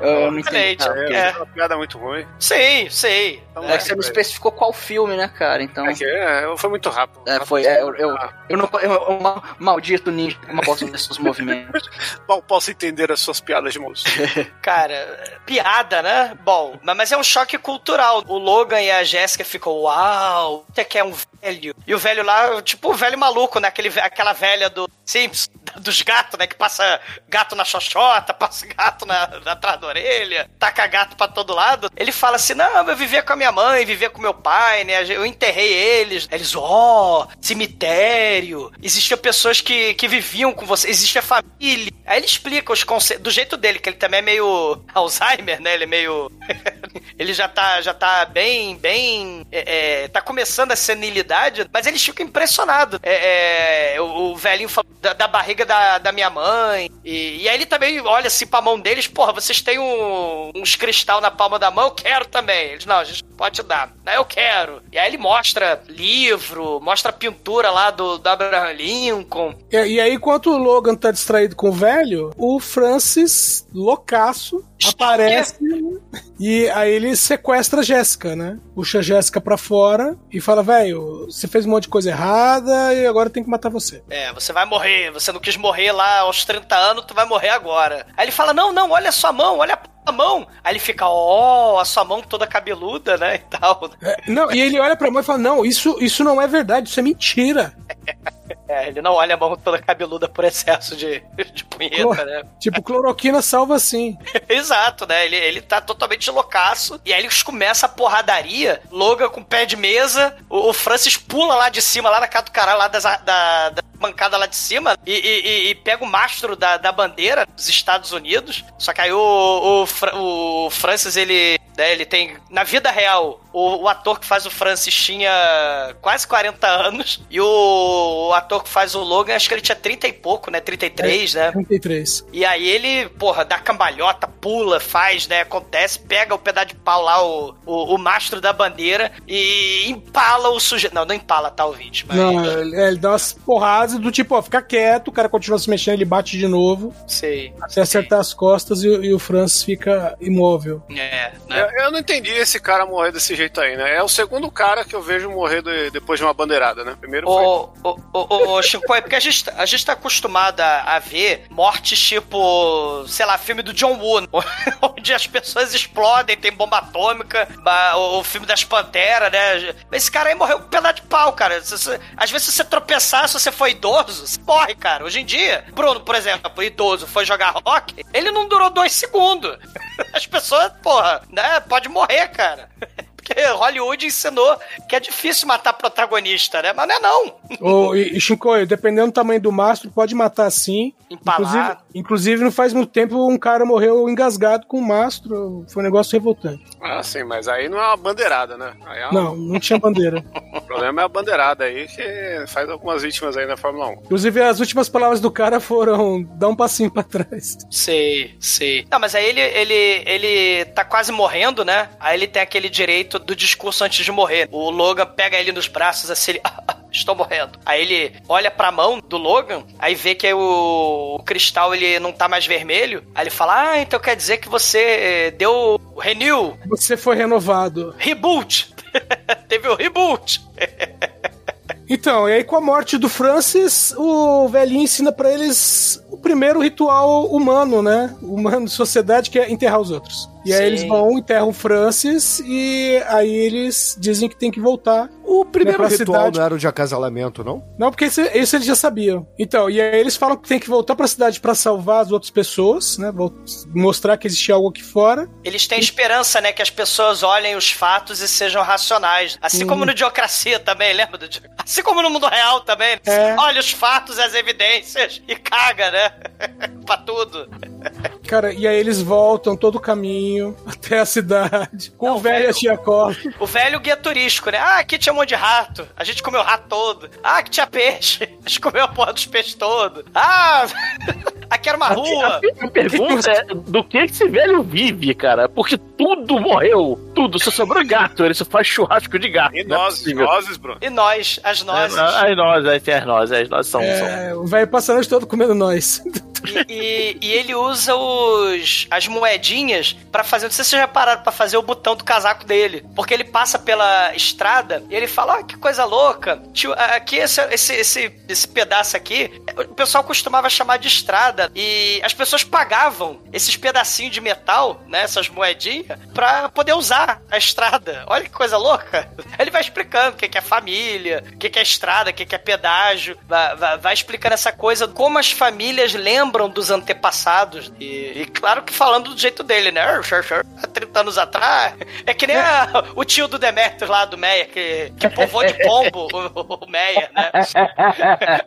Eu não entendi. É, É. é uma piada muito ruim. Sei, sei. Então, É que você não especificou qual filme, né, cara? Então. É que é, foi muito rápido. É, foi. é, eu, eu, eu não. Eu, eu, ma- maldito ninja, como eu posso ver seus movimentos? Mal posso entender as suas piadas de moço. Cara, piada, né? Bom, mas mas é um choque cultural. O Logan e a Jéssica ficam, uau, até que é um velho. E o velho lá, tipo o velho maluco, né? Aquele, ve- aquela velha do Simpsons, dos gatos, né? Que passa gato na xoxota, passa gato na, atrás da orelha, taca gato pra todo lado. Ele fala assim: não, eu vivia com a minha mãe, vivia com meu pai, né? Eu enterrei eles. Eles, ó, cemitério. Existiam pessoas que, que viviam com você, existia família. Aí ele explica os conceitos, do jeito dele, que ele também é meio Alzheimer, né? Ele é meio. ele já tá, já tá bem, bem. É, é, tá começando a senilidade, mas eles ficam impressionados. É, é, o, o velhinho fala da, da barriga da, da minha mãe. E, e aí ele também olha assim pra mão deles, porra, vocês têm um- uns cristal na palma da mão, eu quero também. Eles, não, a gente pode dar. Não, eu quero. E aí ele mostra livro, mostra pintura lá do, do Abraham Lincoln. E, e aí, enquanto o Logan tá distraído com o velho, o Francis, loucaço, aparece e aí ele sequestra a Jéssica, né? Puxa a Jéssica pra fora e fala, velho, você fez um monte de coisa errada e agora tem que matar você. É, você vai morrer. Você não quis morrer lá aos 30 anos, tu vai morrer agora. Aí ele fala: Não, não, olha sua mão, olha a a mão. Aí ele fica, ó, a sua mão toda cabeluda, né? E tal. É, não, e ele olha pra mão e fala: Não, isso, isso não é verdade, isso é mentira. É, ele não olha a mão toda cabeluda por excesso de, de punheta, Cloro- né? Tipo, cloroquina salva sim. Exato, né? Ele, ele tá totalmente loucaço. E aí eles começam a porradaria. Logan com pé de mesa. O, o Francis pula lá de cima, lá na casa do caralho, lá das, da, da bancada lá de cima. E, e- e- pega o mastro da, da bandeira dos Estados Unidos. Só que aí o, o, o Francis, ele, né, ele tem. Na vida real, o, o ator que faz o Francis tinha quase 40 anos. E o, o ator que faz o Logan, acho que ele tinha 30 e pouco, né? 33, né? 33. E aí ele, porra, dá cambalhota, pula, faz, né? Acontece, pega o pedaço de pau lá, o, o, o mastro da bandeira e empala o sujeito. Não, não empala, tá, ouvinte? Mas... Não, ele, ele dá umas porradas do tipo, ó, fica quieto, o cara continua se mexendo, ele bate de novo, Sei. até acertar as costas e, o- e o Francis fica imóvel. É, né? Eu, eu não entendi esse cara morrer desse jeito aí, né? É o segundo cara que eu vejo morrer de- depois de uma bandeirada, né? Primeiro foi. Ô, ô, Chico, é porque a gente, a gente tá acostumado a, a ver mortes tipo, sei lá, filme do John Woo, onde as pessoas explodem, tem bomba atômica, o, o filme das Panteras, né? Esse cara aí morreu com um pedaço de pau, cara. Às vezes, se você tropeçar, se você for idoso, você morre, cara. Hoje em dia, Bruno, por exemplo, idoso, foi jogar rock, ele não durou dois segundos. As pessoas, porra, né? Pode morrer, cara. Hollywood ensinou que é difícil matar protagonista, né? Mas não é não. Ô, e, e Shinkoio, dependendo do tamanho do mastro, pode matar sim. Empalar. Inclusive, inclusive, não faz muito tempo, um cara morreu engasgado com o mastro. Foi um negócio revoltante. Ah, sim, mas aí não é uma bandeirada, né? Aí é uma- Não, não tinha bandeira. O problema é a bandeirada aí, que faz algumas vítimas aí na Fórmula 1. Inclusive, as últimas palavras do cara foram: dá um passinho pra trás. Sei, sei. Não, mas aí ele, ele, ele tá quase morrendo, né? Aí ele tem aquele direito do discurso antes de morrer. O Logan pega ele nos braços assim, ele, estou morrendo. Aí ele olha pra mão do Logan, aí vê que o, o cristal ele não tá mais vermelho. Aí ele fala: Ah, então quer dizer que você eh, deu renew, Você foi renovado. reboot. Teve o reboot. Então, e aí com a morte do Francis, o velhinho ensina pra eles o primeiro ritual humano, né? Humano de sociedade, que é enterrar os outros. E aí Sim. eles vão, enterram o Francis e aí eles dizem que tem que voltar. O primeiro Pra ritual cidade. não era o de acasalamento, não? Não, porque esse, esse eles já sabiam. Então, e aí eles falam que tem que voltar pra cidade pra salvar as outras pessoas, né? Mostrar que existia algo aqui fora. Eles têm esperança, né, que as pessoas olhem os fatos e sejam racionais. Assim Uhum. como no Diocracia também, lembra do Assim como no mundo real também. É. Olha os fatos e as evidências e caga, né? pra tudo. Cara, e aí eles voltam todo o caminho até a cidade. Com Não, o velho a velho. tia Cor. O velho guia turístico, né? Ah, aqui tinha um monte de rato. A gente comeu o rato todo. Ah, aqui tinha peixe. A gente comeu a porra dos peixes todo. Ah, aqui era uma rua. A pergunta é do que esse velho vive, cara? Porque tudo morreu. Tudo. Só sobrou gato. Ele só faz churrasco de gato. E é nozes, possível. nozes, Bruno. E nós, as nozes. É, As nozes, as nozes, as nozes são. são- É, o velho passa a noite todo comendo nós. E, e ele usa os as moedinhas pra fazer. Não sei se vocês já pararam pra fazer o botão do casaco dele. Porque ele passa pela estrada e ele fala: Ah, que coisa louca. Tio, aqui, esse, esse, esse, esse pedaço aqui, o pessoal costumava chamar de estrada. E as pessoas pagavam esses pedacinhos de metal, né? Essas moedinhas, pra poder usar a estrada. Olha que coisa louca. Ele vai explicando o que é família, o que é estrada, o que que é pedágio. Vai, vai- vai explicando essa coisa, como as famílias lembram dos antepassados. E, e claro que falando do jeito dele, né? Há 30 anos atrás. É que nem a- o tio do Demetrius lá do Meia, que, que povou de pombo o, o Meia, né?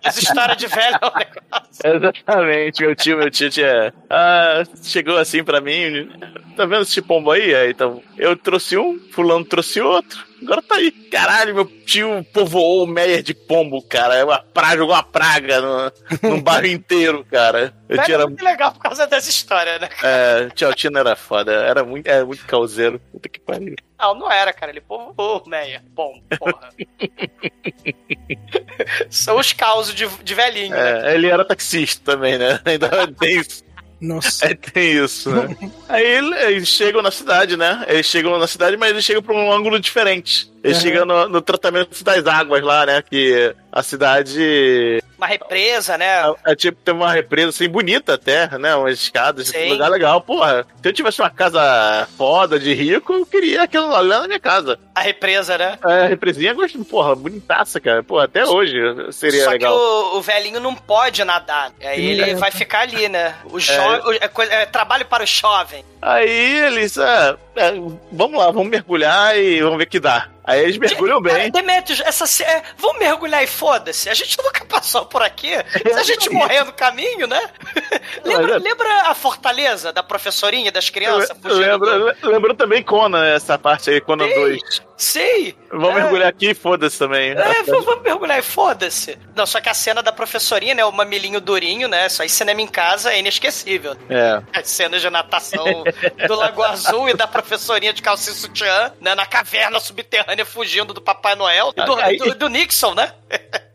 As histórias de velho é um negócio. Exatamente, meu tio, meu tio tinha. Ah, chegou assim pra mim. Tá vendo esse pombo aí? Aí, Então, eu trouxe um, fulano trouxe outro. Agora tá aí. Caralho, meu tio povoou o Meyer de pombo, cara. É uma praga, jogou uma praga no, no bairro inteiro, cara. Eu tinha. é muito legal por causa dessa história, né? É, tio Tino era foda, era muito, era muito causeiro. Puta que pariu. Não, não era, cara. Ele povoou o Meia. Bom, porra. São os causos de, de velhinho, né? É, ele era taxista também, né? Ainda tem isso. Nossa. É, tem isso, né? Aí ele- eles chegam na cidade, né? Eles chegam na cidade, mas eles chegam por um ângulo diferente. Eles Uhum. chegam no, no tratamento das águas lá, né? Que a cidade Uma represa, né? É, tipo, tem uma represa assim, bonita até, né? Umas escadas, Sim. um lugar legal. Porra, se eu tivesse uma casa foda de rico, eu queria aquilo lá na minha casa. A represa, né? É, a represinha, gosto, porra, bonitaça, cara. Porra, até hoje seria Só legal. que o, o velhinho não pode nadar. Aí ele leva. vai ficar ali, né? O jovem. É, é trabalho para o jovem. Aí eles, é, é, vamos lá, vamos mergulhar e vamos ver o que dá. Aí eles mergulham bem. Demetrius, essa, é, vamos mergulhar e foda-se. A gente nunca passou por aqui. Se a gente morrer no caminho, né? lembra, é- lembra a fortaleza da professorinha das crianças? Lembra, do- lembra também Conan, essa parte aí, Conan Sim. 2. Sei! Vamos É. mergulhar aqui e foda-se também. É, vamos mergulhar e foda-se. Não, só que a cena da professorinha, né? O mamilinho durinho, né? Isso aí, cinema em casa é inesquecível. É. As cenas de natação do Lago Azul e da professorinha de calcinha sutiã, né? Na caverna subterrânea fugindo do Papai Noel e do, Aí- do- do Nixon, né?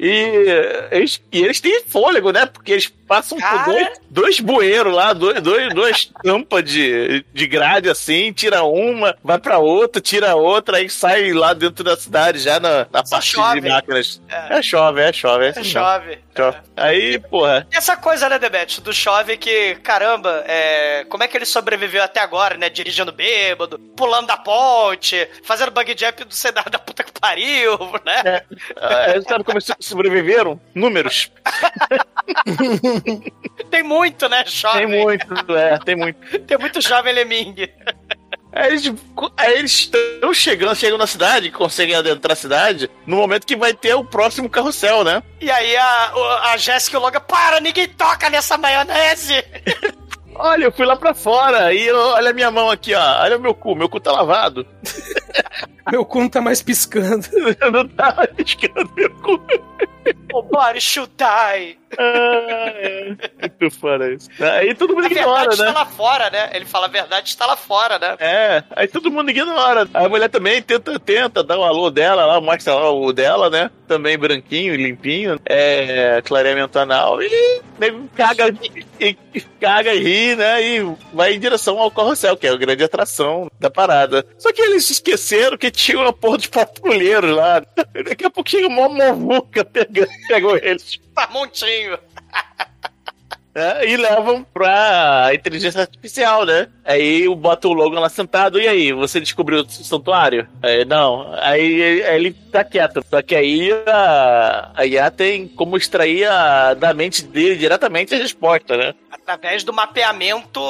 E eles, e eles têm fôlego, né? Porque eles passam Cara. por dois, dois bueiros lá, dois, dois, duas tampas de, de grade assim, tira uma, vai pra outra, tira outra, aí sai lá dentro da cidade já na, na Só parte chove. de máquinas. É. É, chove, é chove, é, É, chove. chove. Aí, porra, E essa coisa, né, Debete, do chove que, caramba, é, como é que ele sobreviveu até agora, né? Dirigindo bêbado, pulando da ponte, fazendo bug jump do cenário da puta que pariu, né? é, sabe como eles sobreviveram? Números. Tem muito, né, chove? Tem muito, é, tem muito. Tem muito jovem Lemming. Aí eles, aí eles estão chegando, chegam na cidade, conseguem adentrar a cidade, no momento que vai ter o próximo carrossel, né? E aí a, a Jéssica o Logan, para, ninguém toca nessa maionese! Olha, eu fui lá pra fora e eu- olha a minha mão aqui, ó. Olha o meu cu, meu cu tá lavado. Meu cu não tá mais piscando. Eu não tava piscando meu cu. O body should die. Ah, é. Muito fora isso. Aí todo mundo A ignora, verdade está né? lá fora, né? Ele fala a verdade está lá fora, né? É, aí todo mundo ignora. A mulher também tenta, tenta dar o alô dela lá, mostra lá o dela, né? Também branquinho, limpinho, é, clareamento anal e nego caga e, e caga e ri, né? E vai em direção ao carrossel, que é a grande atração da parada. Só que eles esqueceram que tinha uma porra de patrulheiros lá. Daqui a chega uma movuca pegando, pegou eles. Tá montinho. É, e levam pra inteligência artificial, né? Aí o- bota o Logan lá sentado, e aí, você descobriu o santuário? Aí, não. Aí, ele- aí ele tá quieto. Só que aí a, a IA tem como extrair a- da mente dele diretamente a resposta, né? Através do mapeamento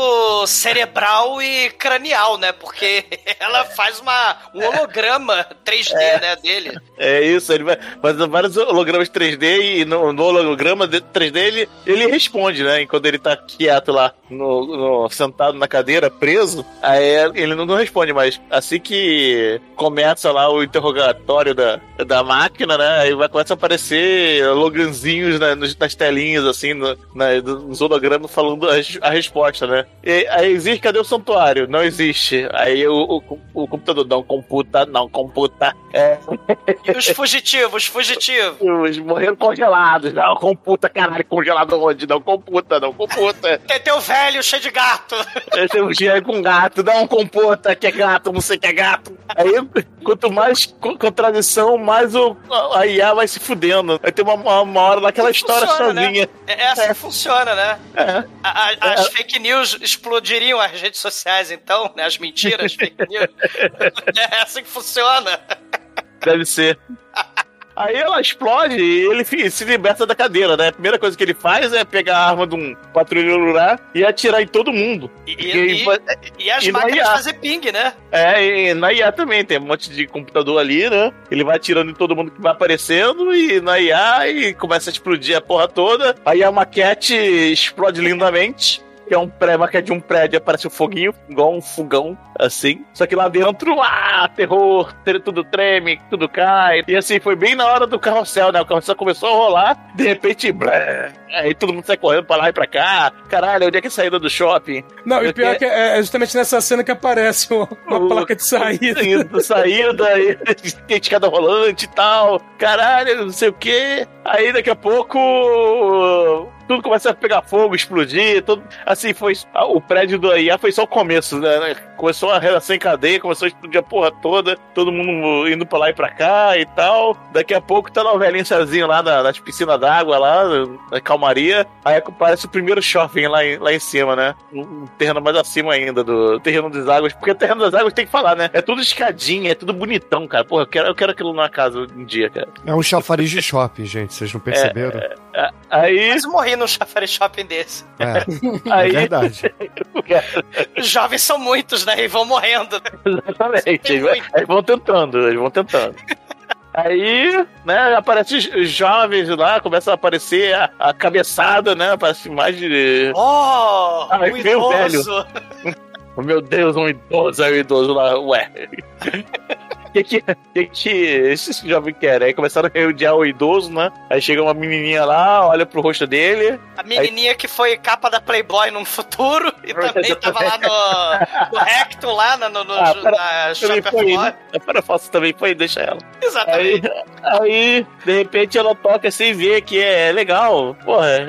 cerebral e cranial, né? Porque ela faz uma, um holograma 3D, né, dele. É isso, ele vai fazendo vários hologramas 3D e no, no holograma de- 3D ele, ele responde, né? Enquanto ele tá quieto lá, no, no- sentado na cadeira, preso, aí ele não, não responde mais. Assim que começa lá o interrogatório da, da máquina, né? Aí vai começar a aparecer hologanzinhos na- nos- nas telinhas, assim, no- na- nos hologramas falando a, a resposta, né? E, aí existe, cadê o santuário? Não existe. Aí o, o, o computador não computa, não computa. É, E os fugitivos, fugitivos. os morreram congelados. Não computa, caralho, congelado onde? Não computa, não computa. Tem teu velho cheio de gato. É um dia com gato, não computa, que é gato, não sei que é gato. Aí, quanto mais co- contradição, mais o, a IA vai se fudendo. Vai ter uma, uma, hora lá que ela estoura Funciona, sozinha. Né? É é assim que funciona, né? É. A- a- as fake news explodiriam as redes sociais, então, né? As mentiras, fake news. É assim que funciona. Deve ser. Aí ela explode e ele se liberta da cadeira, né? A primeira coisa que ele faz é pegar a arma de um patrulheiro lá e atirar em todo mundo. E, e- vai- e as e na máquinas fazer ping, né? É, e na IA também, tem um monte de computador ali, né? Ele vai atirando em todo mundo que vai aparecendo e na IA e começa a explodir a porra toda. Aí a maquete explode lindamente. Que é um pré, maquete de um prédio, aparece um foguinho, igual um fogão, assim. Só que lá dentro, ah, terror, ter- tudo treme, tudo cai. E assim, foi bem na hora do carrossel, né? O carrossel começou a rolar, de repente, blé, aí todo mundo sai correndo pra lá e pra cá. Caralho, onde é que é a saída do shopping? Não, e pior é que- que é é justamente nessa cena que aparece uma, uma placa de saída. Saída, saída, e tem escada rolante e tal. Caralho, não sei o quê. Aí daqui a pouco tudo começa a pegar fogo, explodir, tudo. Assim, foi. O prédio do IA foi só o começo, né? Começou a relação em cadeia, começou a explodir a porra toda, todo mundo indo pra lá e pra cá e tal. Daqui a pouco tá velhinho sozinho lá na, nas piscinas d'água, lá, na calmaria. Aí aparece o primeiro shopping lá em, lá em cima, né? Um terreno mais acima ainda do terreno das águas. Porque o terreno das águas tem que falar, né? É tudo escadinha, é tudo bonitão, cara. Porra, eu quero, eu quero aquilo numa casa um dia, cara. É um chafariz de shopping, gente. Vocês não perceberam? É, é, aí. Mas morri num chafariz shopping desse. É, Aí- é verdade. Os jovens são muitos, né? E vão morrendo. Exatamente. Eles, vão- tentando, eles vão tentando. Aí, né, aparece os jovens lá, começa a aparecer a, a cabeçada, né? Aparece mais de. Oh! Ai, o meu idoso. Oh, meu Deus, um idoso, aí o idoso lá, ué. O que que, que que esses jovens querem? Aí começaram a rodear o idoso, né? Aí chega uma menininha lá, olha pro rosto dele. A menininha que foi capa da Playboy num futuro e também tava lá no, no Recto, lá no, no, Ah, pera- na Também Shopper foi, Floor. né? Para falso também foi, deixa ela. Aí, Exatamente. aí, de repente, ela toca assim e vê que é legal. Porra,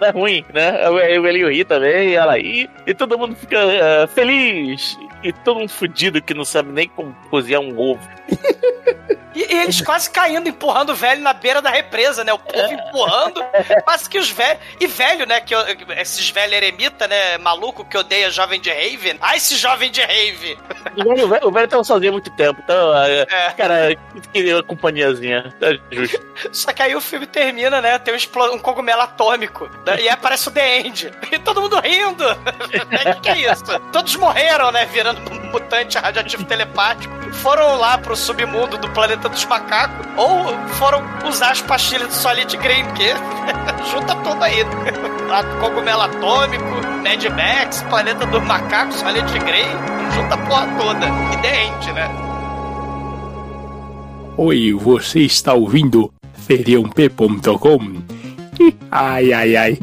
não é ruim, né? O o Elinho ri também, ela aí. E todo mundo fica eh, feliz. E todo mundo fudido que não sabe nem como cozinhar um ovo. E, e eles quase caindo, empurrando o velho na beira da represa, né? O povo empurrando. Quase que os velhos. E velho, né? Que eu- esses velhos eremita, né? Maluco que odeia jovem de rave. Ah, esse jovem de rave! O velho, o velho- tava sozinho há muito tempo, então, eh, É. cara, queria uma companhiazinha. Tá justo. Só que aí o filme termina, né? Tem um, um cogumelo atômico. né, E aí aparece o The End. E todo mundo rindo. O que, que é isso? Todos morreram, né? Virando um mutante radioativo telepático. Foram lá pro submundo do planeta dos macacos. Ou foram usar as pastilhas do Solid Green, porque junta tudo aí. Cogumelo atômico, Mad Max, planeta dos macacos, Solid Green. Junta a porra toda. E End, né? Oi, você está ouvindo feriãop.com? Ih, Ai, ai, ai.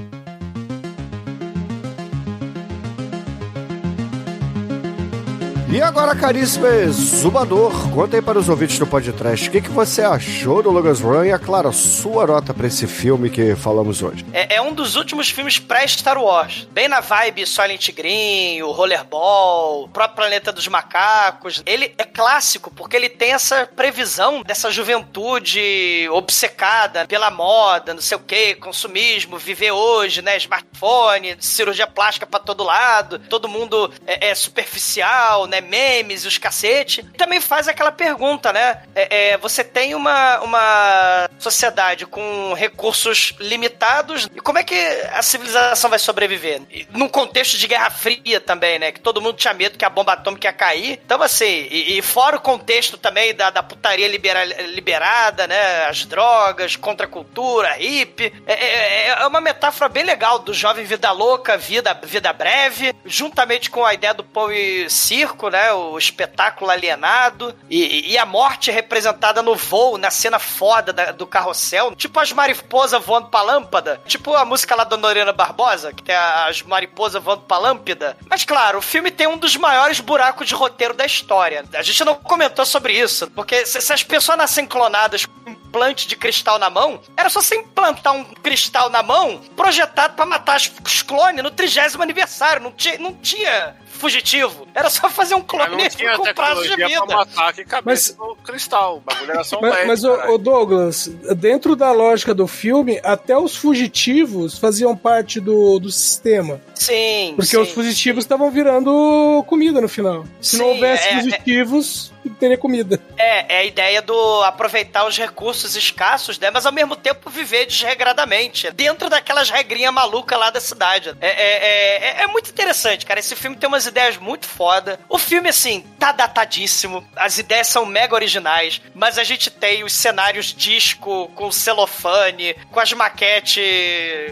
E agora, caríssimo Exumador, conta aí para os ouvintes do podcast o que, que você achou do Logan's Run e, é claro, a sua nota para esse filme que falamos hoje. É, é um dos últimos filmes pré-Star Wars. Bem na vibe Silent Green, o Rollerball, o próprio Planeta dos Macacos. Ele é clássico porque ele tem essa previsão dessa juventude obcecada pela moda, não sei o que, consumismo, viver hoje, né? Smartphone, cirurgia plástica pra todo lado, todo mundo é, é superficial, né? Memes e os cacete. Também faz aquela pergunta, né? É, é, você tem uma, uma sociedade com recursos limitados e como é que a civilização vai sobreviver? E num contexto de Guerra Fria também, né? Que todo mundo tinha medo que a bomba atômica ia cair. Então, assim, e, e fora o contexto também da, da putaria libera- liberada, né? As drogas, contra a cultura, hippie. É, é- é uma metáfora bem legal do jovem vida louca, vida, vida breve, juntamente com a ideia do pão e circo, né? O espetáculo alienado e, e a morte representada no voo, na cena foda da- do carrossel, tipo as mariposas voando pra lâmpada, tipo a música lá da Norena Barbosa, que tem as mariposas voando pra lâmpada. Mas claro, o filme tem um dos maiores buracos de roteiro da história. A gente não comentou sobre isso, porque se, se as pessoas nascem clonadas com implante de cristal na mão, era só você implantar um cristal na mão projetado pra matar os- clones no trigésimo aniversário. Não tinha, não tinha fugitivo. Era só fazer um Mas clone não com prazo de tecnologia pra vida. matar que cabeça no cristal. O bagulho era só um Mas, LED, mas ô, caralho. ô, Douglas, dentro da lógica do filme, até os fugitivos faziam parte do, do sistema. Sim, Porque sim. os fugitivos estavam virando comida no final. Se não Sim, houvesse é- fugitivos, não teria comida. É, é a ideia do aproveitar os recursos escassos, né? Mas ao mesmo tempo viver desregradamente. Dentro daquelas regrinhas malucas lá da cidade. É, é, é, é muito interessante, cara. Esse filme tem umas ideias muito foda. O filme, assim, tá datadíssimo. As ideias são mega originais. Mas a gente tem os cenários disco com celofane, com as maquetes,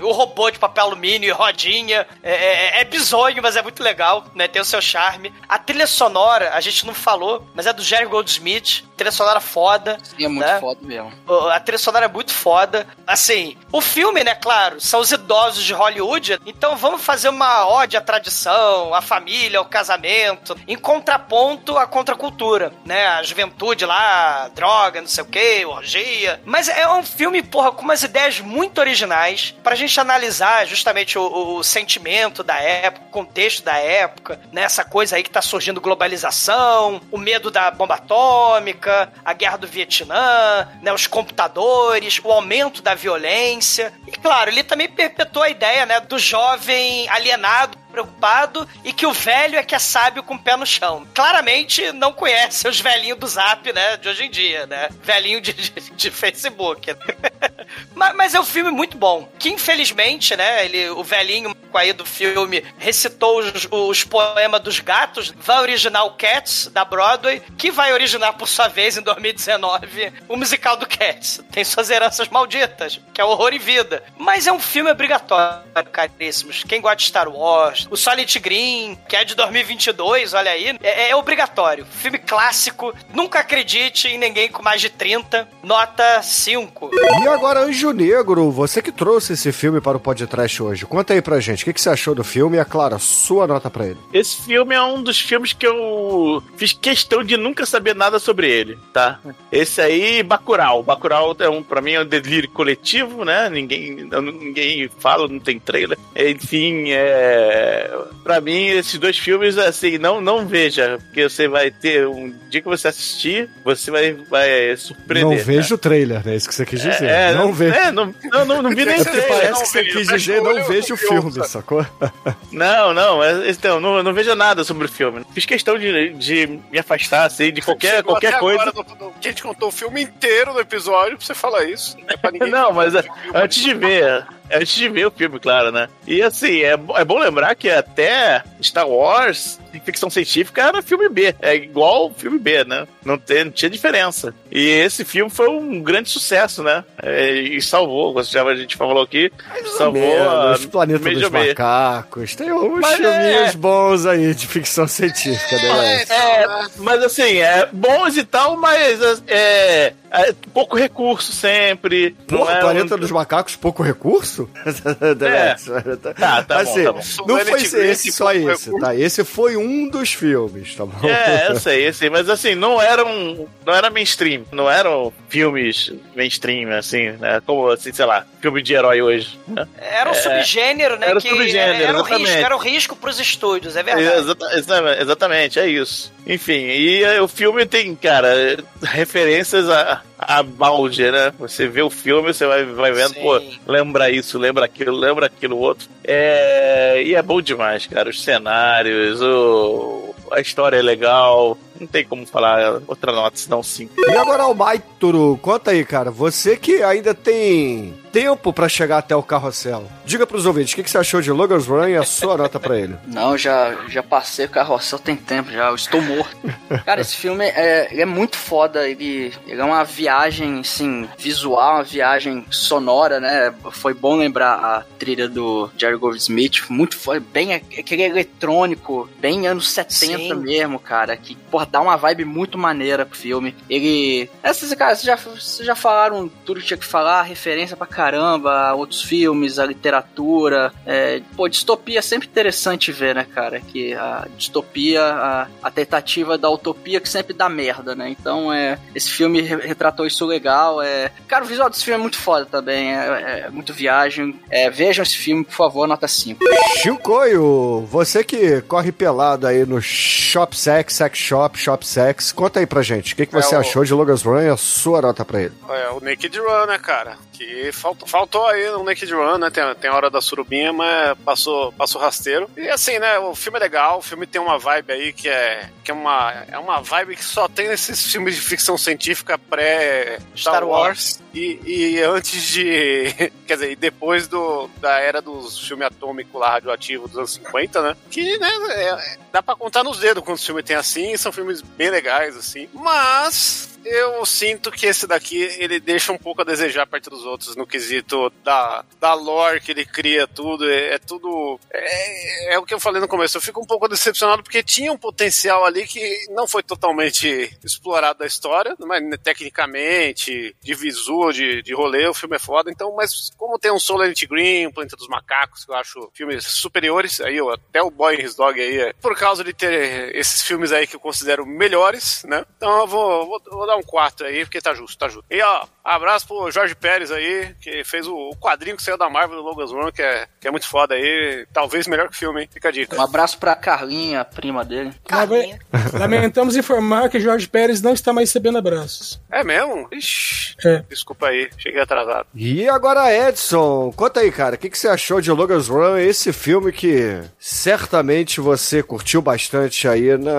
o robô de papel alumínio e rodinha. É, é, é bizonho, mas é muito legal, né? Tem o seu charme. A trilha sonora, a gente não falou, mas é do Jerry Goldsmith. Trilha sonora foda. Sim, é muito né? foda mesmo. A trilha sonora é muito foda. Assim, o filme, né, claro, são os idosos de Hollywood, então vamos fazer uma ode à tradição, à família, ao casamento, em contraponto à contracultura, né? A juventude lá, droga, não sei o que, orgia. Mas é um filme, porra, com umas ideias muito originais pra gente analisar justamente o, o- o sentimento da época, o contexto da época, né? Essa coisa aí que tá surgindo globalização, o medo da bomba atômica, a guerra do Vietnã, né? Os computadores, o aumento da violência. E claro, ele também perpetua a ideia, né? Do jovem alienado preocupado e que o velho é que é sábio com o pé no chão. Claramente não conhece os velhinhos do Zap, né, de hoje em dia, né? Velhinho de, de, de Facebook. mas, mas é um filme muito bom. Que infelizmente, né, ele, o velhinho aí do filme recitou os, os poemas dos gatos, vai original Cats, da Broadway, que vai originar por sua vez em 2019 o musical do Cats. Tem suas heranças malditas, que é horror e vida. Mas é um filme obrigatório, caríssimos. Quem gosta de Star Wars, o Solid Green, que é de 2022, olha aí, é, é obrigatório. Filme clássico, nunca acredite em ninguém com mais de 30, nota 5. E agora, Anjo Negro, você que trouxe esse filme para o podcast hoje. Conta aí pra gente, o que, que você achou do filme e, é claro, a sua nota pra ele. Esse filme é um dos filmes que eu fiz questão de nunca saber nada sobre ele, tá? Esse aí, Bacurau. Bacurau, é um, pra mim, é um delírio coletivo, né? Ninguém, ninguém fala, não tem trailer. Enfim, é... Pra mim, esses dois filmes, assim, não, não veja, porque você vai ter... Um dia que você assistir, você vai, vai surpreender. Não né? vejo o trailer, é isso que você quis dizer. É, não vejo. É, não, não, não, não vi nem É porque trailer. parece que você quis dizer não vejo o filme, sacou? Não, não, é- então, não, não vejo nada sobre o filme. Fiz questão de, de me afastar, assim, de qualquer, Chegou qualquer coisa. Agora, no- no- que a gente contou o filme inteiro do episódio pra você falar isso. Não é pra ninguém Não, mas é, antes de ver, antes de ver o filme, claro, né? E assim, é, é bom lembrar que até Star Wars, ficção científica, era filme B. É igual filme B, né? Não, tem, não tinha diferença. E esse filme foi um grande sucesso, né? É, e salvou, como já a gente falou aqui, salvou a Menos, Planeta dos. Macacos. Tem uns Mas filminhos é- bons aí de ficção científica, né? É, mas assim, é bons e tal, mas é, é pouco recurso sempre. não Porra, é Planeta um- dos Macacos, pouco recurso? Tá, tá bom, assim, tá bom. Não foi Green, esse, só esse, tá? Esse foi um dos filmes, tá bom? É, eu sei, eu sei, mas assim, não eram. Não era mainstream, não eram filmes mainstream, assim, né? Como, assim, sei lá, filme de herói hoje. né? Era um É, subgênero, né? era um que subgênero, era um risco, exatamente. era um risco pros estúdios, é verdade. Exata- exa- exatamente, é isso. Enfim, e o filme tem, cara, referências a, a balde, né? Você vê o filme, você vai, vai vendo, pô, lembra isso, lembra aquilo, lembra aquilo outro. É, e é bom demais, cara. Os cenários, o, a história é legal. Não tem como falar outra nota, senão sim. E agora o Maituru, conta aí, cara. Você que ainda tem tempo pra chegar até o carrossel. Diga pros ouvintes, o que, que você achou de Logan's Run e a sua nota pra ele? Não, já, já passei o carrossel tem tempo, já eu estou morto. Cara, esse filme é, ele é muito foda, ele, ele é uma viagem, assim, visual, uma viagem sonora, né? Foi bom lembrar a trilha do Jerry Goldsmith, muito foda, bem aquele eletrônico, bem anos 70 Sim. mesmo, cara, que, porra, dá uma vibe muito maneira pro filme. Ele... Essas, cara, vocês já, vocês já falaram tudo que tinha que falar, referência pra caramba, outros filmes, a literatura, é, pô, distopia é sempre interessante ver, né, cara, que a distopia, a, a tentativa da utopia que sempre dá merda, né, então é, esse filme re- retratou isso legal, é, cara, o visual desse filme é muito foda também, é, é muito viagem, é, vejam esse filme, por favor, nota 5. Chicoio, você que corre pelado aí no Shop Sex, Sex Shop, Shop Sex, conta aí pra gente, o que, que você É o- achou de Logan's Run e a sua nota pra ele? É, o Naked Run, né, cara? Que faltou, faltou aí no Naked Run, né? Tem, tem a hora da surubinha, mas passou, passou rasteiro. E assim, né? O filme é legal, o filme tem uma vibe aí que é, que é, uma, é uma vibe que só tem nesses filmes de ficção científica pré-Star Star Wars. Wars. E, e antes de. Quer dizer, depois do, da era dos filmes atômicos lá, radioativo dos anos 50, né? Que, né, é- dá pra contar nos dedos quando o filme tem assim, são filmes bem legais, assim. Mas eu sinto que esse daqui ele deixa um pouco a desejar perto dos outros no quesito da, da lore que ele cria tudo. É, é tudo. É, é o que eu falei no começo. Eu fico um pouco decepcionado porque tinha um potencial ali que não foi totalmente explorado da história, mas né, tecnicamente, de visual, de, de rolê, o filme é foda. Então, mas como tem um Solent Green, Planeta dos Macacos, que eu acho filmes superiores, aí eu, até o Boy and His Dog aí, é, por causa de ter esses filmes aí que eu considero melhores, né? Então eu vou, vou, vou dar um 4 aí, porque tá justo, tá justo. E ó, abraço pro Jorge Pérez aí, que fez o, o quadrinho que saiu da Marvel do Logan's Run, que é, que é muito foda aí. Talvez melhor que o filme, hein? Fica a dica. Um abraço pra Carlinha, a prima dele. Lame- Lamentamos informar que Jorge Pérez não está mais recebendo abraços. É mesmo? Ixi, É. desculpa aí, cheguei atrasado. E agora, Edson, conta aí, cara, o que, que você achou de Logan's Run, esse filme que certamente você curtiu bastante aí na,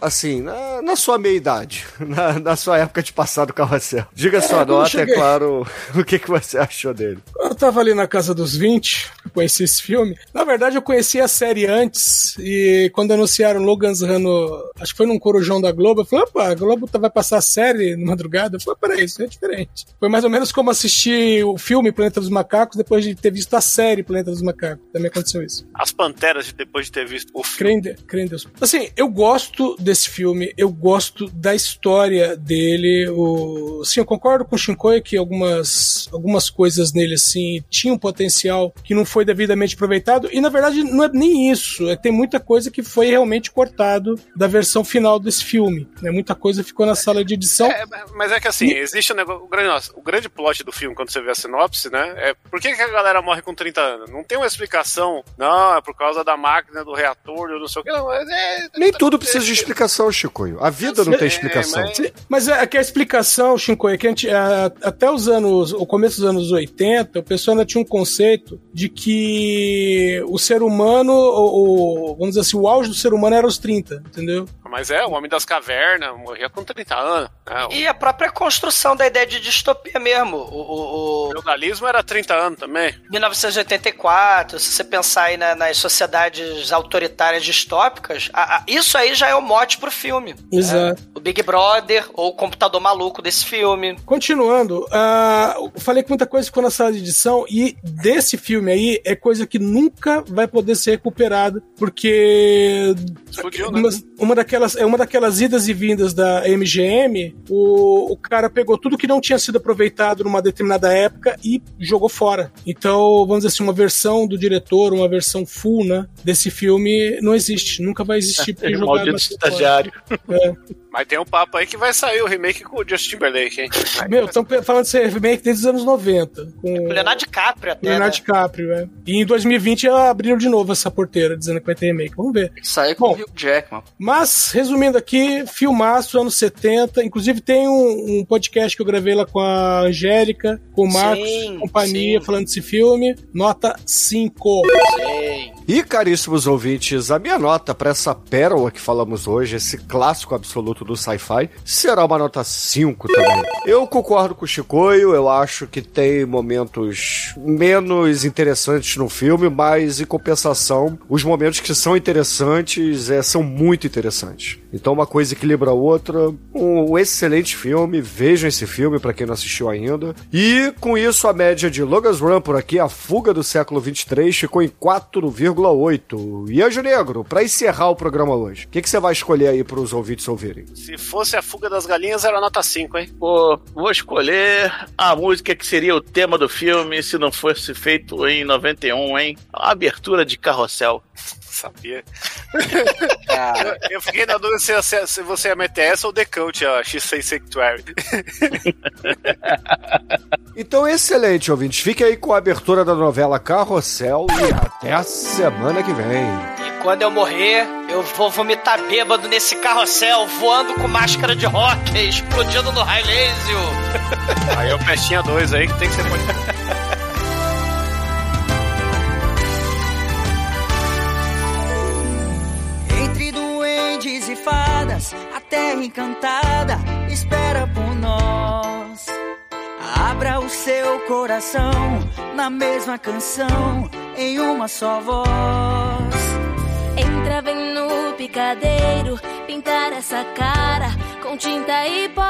assim, na, na sua meia-idade, na, na sua época de passar do carrossel. Diga não nota, é claro, o que, que você achou dele. Eu tava ali na casa dos 20, eu conheci esse filme. Na verdade, eu conheci a série antes, e quando anunciaram Logan's Run, no- acho que foi num corujão da Globo, eu falei, opa, a Globo tá- vai passar a série na madrugada. Eu falei, peraí, isso é diferente. Foi mais ou menos como assistir o filme Planeta dos Macacos depois de ter visto a série Planeta dos Macacos. Também aconteceu isso. As Panteras, de- depois de ter visto o filme. Crê em Deus. Assim, eu gosto desse filme, eu gosto da história dele. O... Sim, eu concordo com o Shinkoio que algumas, algumas coisas nele, assim, tinham potencial que não foi devidamente aproveitado. E, na verdade, não é nem isso. É, tem muita coisa que foi realmente cortado da versão final desse filme. Né? Muita coisa ficou na sala de edição. É, mas é que assim, existe um negócio. O grande, nossa, o grande plot do filme, quando você vê a sinopse, né? É por que, que a galera morre com 30 anos? Não tem uma explicação. Não, é por causa da máquina, do reator, eu não sei o que. Não, é. Nem tudo precisa de explicação, Chicoio. A vida não tem explicação. mas- Mas é, é que a explicação, Shinko, é que a gente, a- até os anos, o começo dos anos 80, o pessoal ainda tinha um conceito de que o ser humano, o, o- vamos dizer assim, o auge do ser humano era os 30, entendeu? Mas é, o Homem das Cavernas morria com 30 anos. né? O E a própria construção da ideia de distopia mesmo. O, o- o feudalismo era 30 anos também. 1984, se você pensar aí na- nas sociedades autoritárias distópicas, a- a- isso aí já é o mote pro filme. Exato. O Big Brother ou o computador maluco desse filme. Continuando, eu falei que muita coisa ficou na sala de edição e desse filme aí é coisa que nunca vai poder ser recuperada, porque Explodiu, né? uma, uma daquelas, é uma daquelas idas e vindas da MGM, o, o cara pegou tudo que não tinha sido aproveitado numa determinada época e jogou fora. Então, vamos dizer assim, uma versão do diretor, uma versão full, né, desse filme não existe, nunca vai existir porque É, jogaram maldito estagiário. É. Mas tem um papo aí que vai sair o remake com o Justin Timberlake, hein? Meu, estão falando de ser remake desde os anos 90. Com O Leonardo DiCaprio até, Leonardo né? DiCaprio, né? E em 2020 abriram de novo essa porteira, dizendo que vai ter remake. Vamos ver. Isso aí com Bom. o Hugh Jackman. Mas, resumindo aqui, filmaço, anos 70. Inclusive tem um, um podcast que eu gravei lá com a Angélica, com o Marcos, Sim, companhia, sim. falando desse filme. Nota 5. Sei. E, caríssimos ouvintes, a minha nota para essa pérola que falamos hoje, esse clássico absoluto do sci-fi, será uma nota 5 também. Eu concordo com o Chicoio, eu acho que tem momentos menos interessantes no filme, mas em compensação, os momentos que são interessantes é, são muito interessantes. Então uma coisa equilibra a outra. Um excelente filme, vejam esse filme para quem não assistiu ainda. E com isso a média de Logan's Run por aqui, a fuga do século 23, ficou em 4,8. E Anjo Negro, para encerrar o programa hoje, o que, você vai escolher aí para os ouvintes ouvirem? Se fosse a fuga das galinhas, era nota 5, hein? Pô, vou escolher a música que seria o tema do filme se não fosse feito em 91, hein? A abertura de Carrossel. Sabia. Cara, Eu, eu fiquei na dúvida se, se, você ia meter essa ou The Cult, a X6 Sanctuary. Então, excelente, ouvintes. Fique aí com a abertura da novela Carrossel e até a semana que vem. E quando eu morrer, eu vou vomitar bêbado nesse carrossel, voando com máscara de rock, explodindo no raio laser. Aí é o Pestinha 2 aí que tem que ser e fadas, a terra encantada espera por nós. Abra o seu coração na mesma canção, em uma só voz. Entra, vem no picadeiro, pintar essa cara com tinta e pó.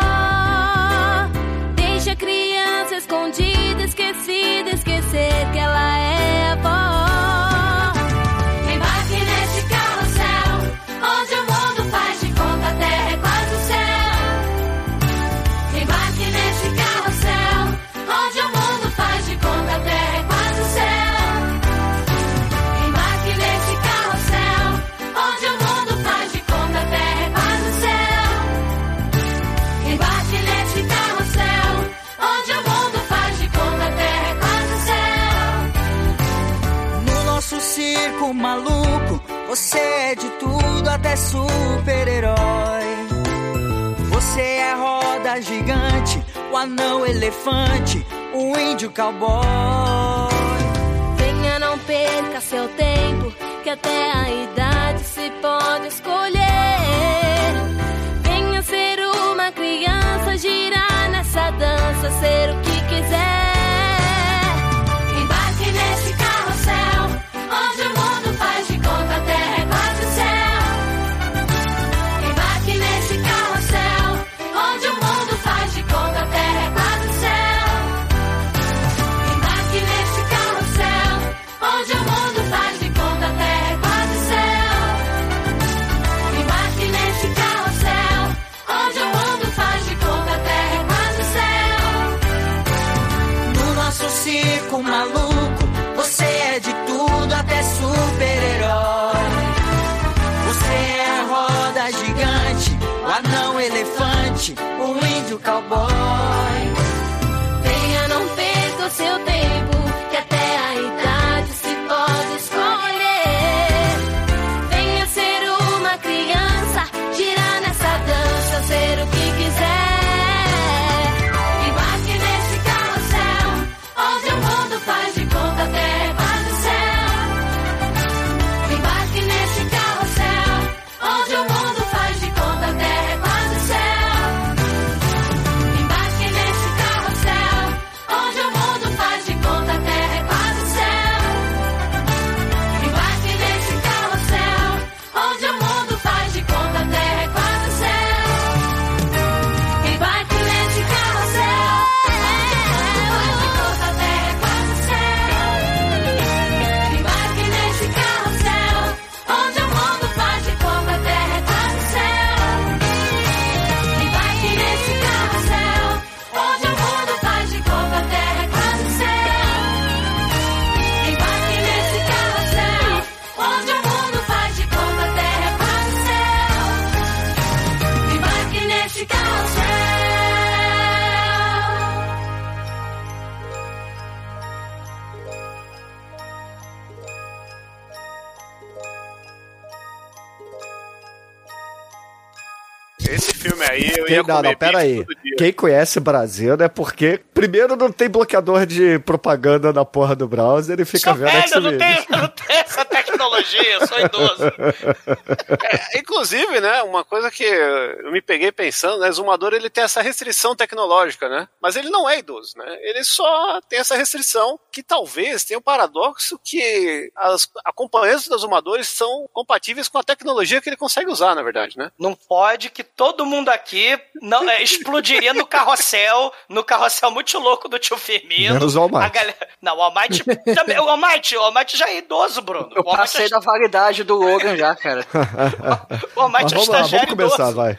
Deixa a criança escondida, esquecida, esquecer que ela é avó. Você é de tudo até super-herói. Você é roda gigante, o anão elefante, o índio cowboy. Venha, não perca seu tempo, que até a idade se pode escolher. Ia não, comer não, pera aí. Quem conhece Brasil é porque, primeiro, não tem bloqueador de propaganda na porra do browser e fica Sou vendo eu não eu não eu sou idoso. É, inclusive, né, uma coisa que eu me peguei pensando, né, Zumador ele tem essa restrição tecnológica, né? Mas ele não é idoso, né? Ele só tem essa restrição que talvez tenha o paradoxo que as acompanhantes dos Zumadores são compatíveis com a tecnologia que ele consegue usar, na verdade, né? Não pode que todo mundo aqui não, é, explodiria no carrossel, no carrossel muito louco do tio Firmino. Menos o Almighty. Galera- Não, o Almighty também. O Almighty, o Almighty já é idoso, Bruno. Eu o Almighty passei da validade do Logan já, cara. O Almighty Mas vamos lá, vamos começar, vai.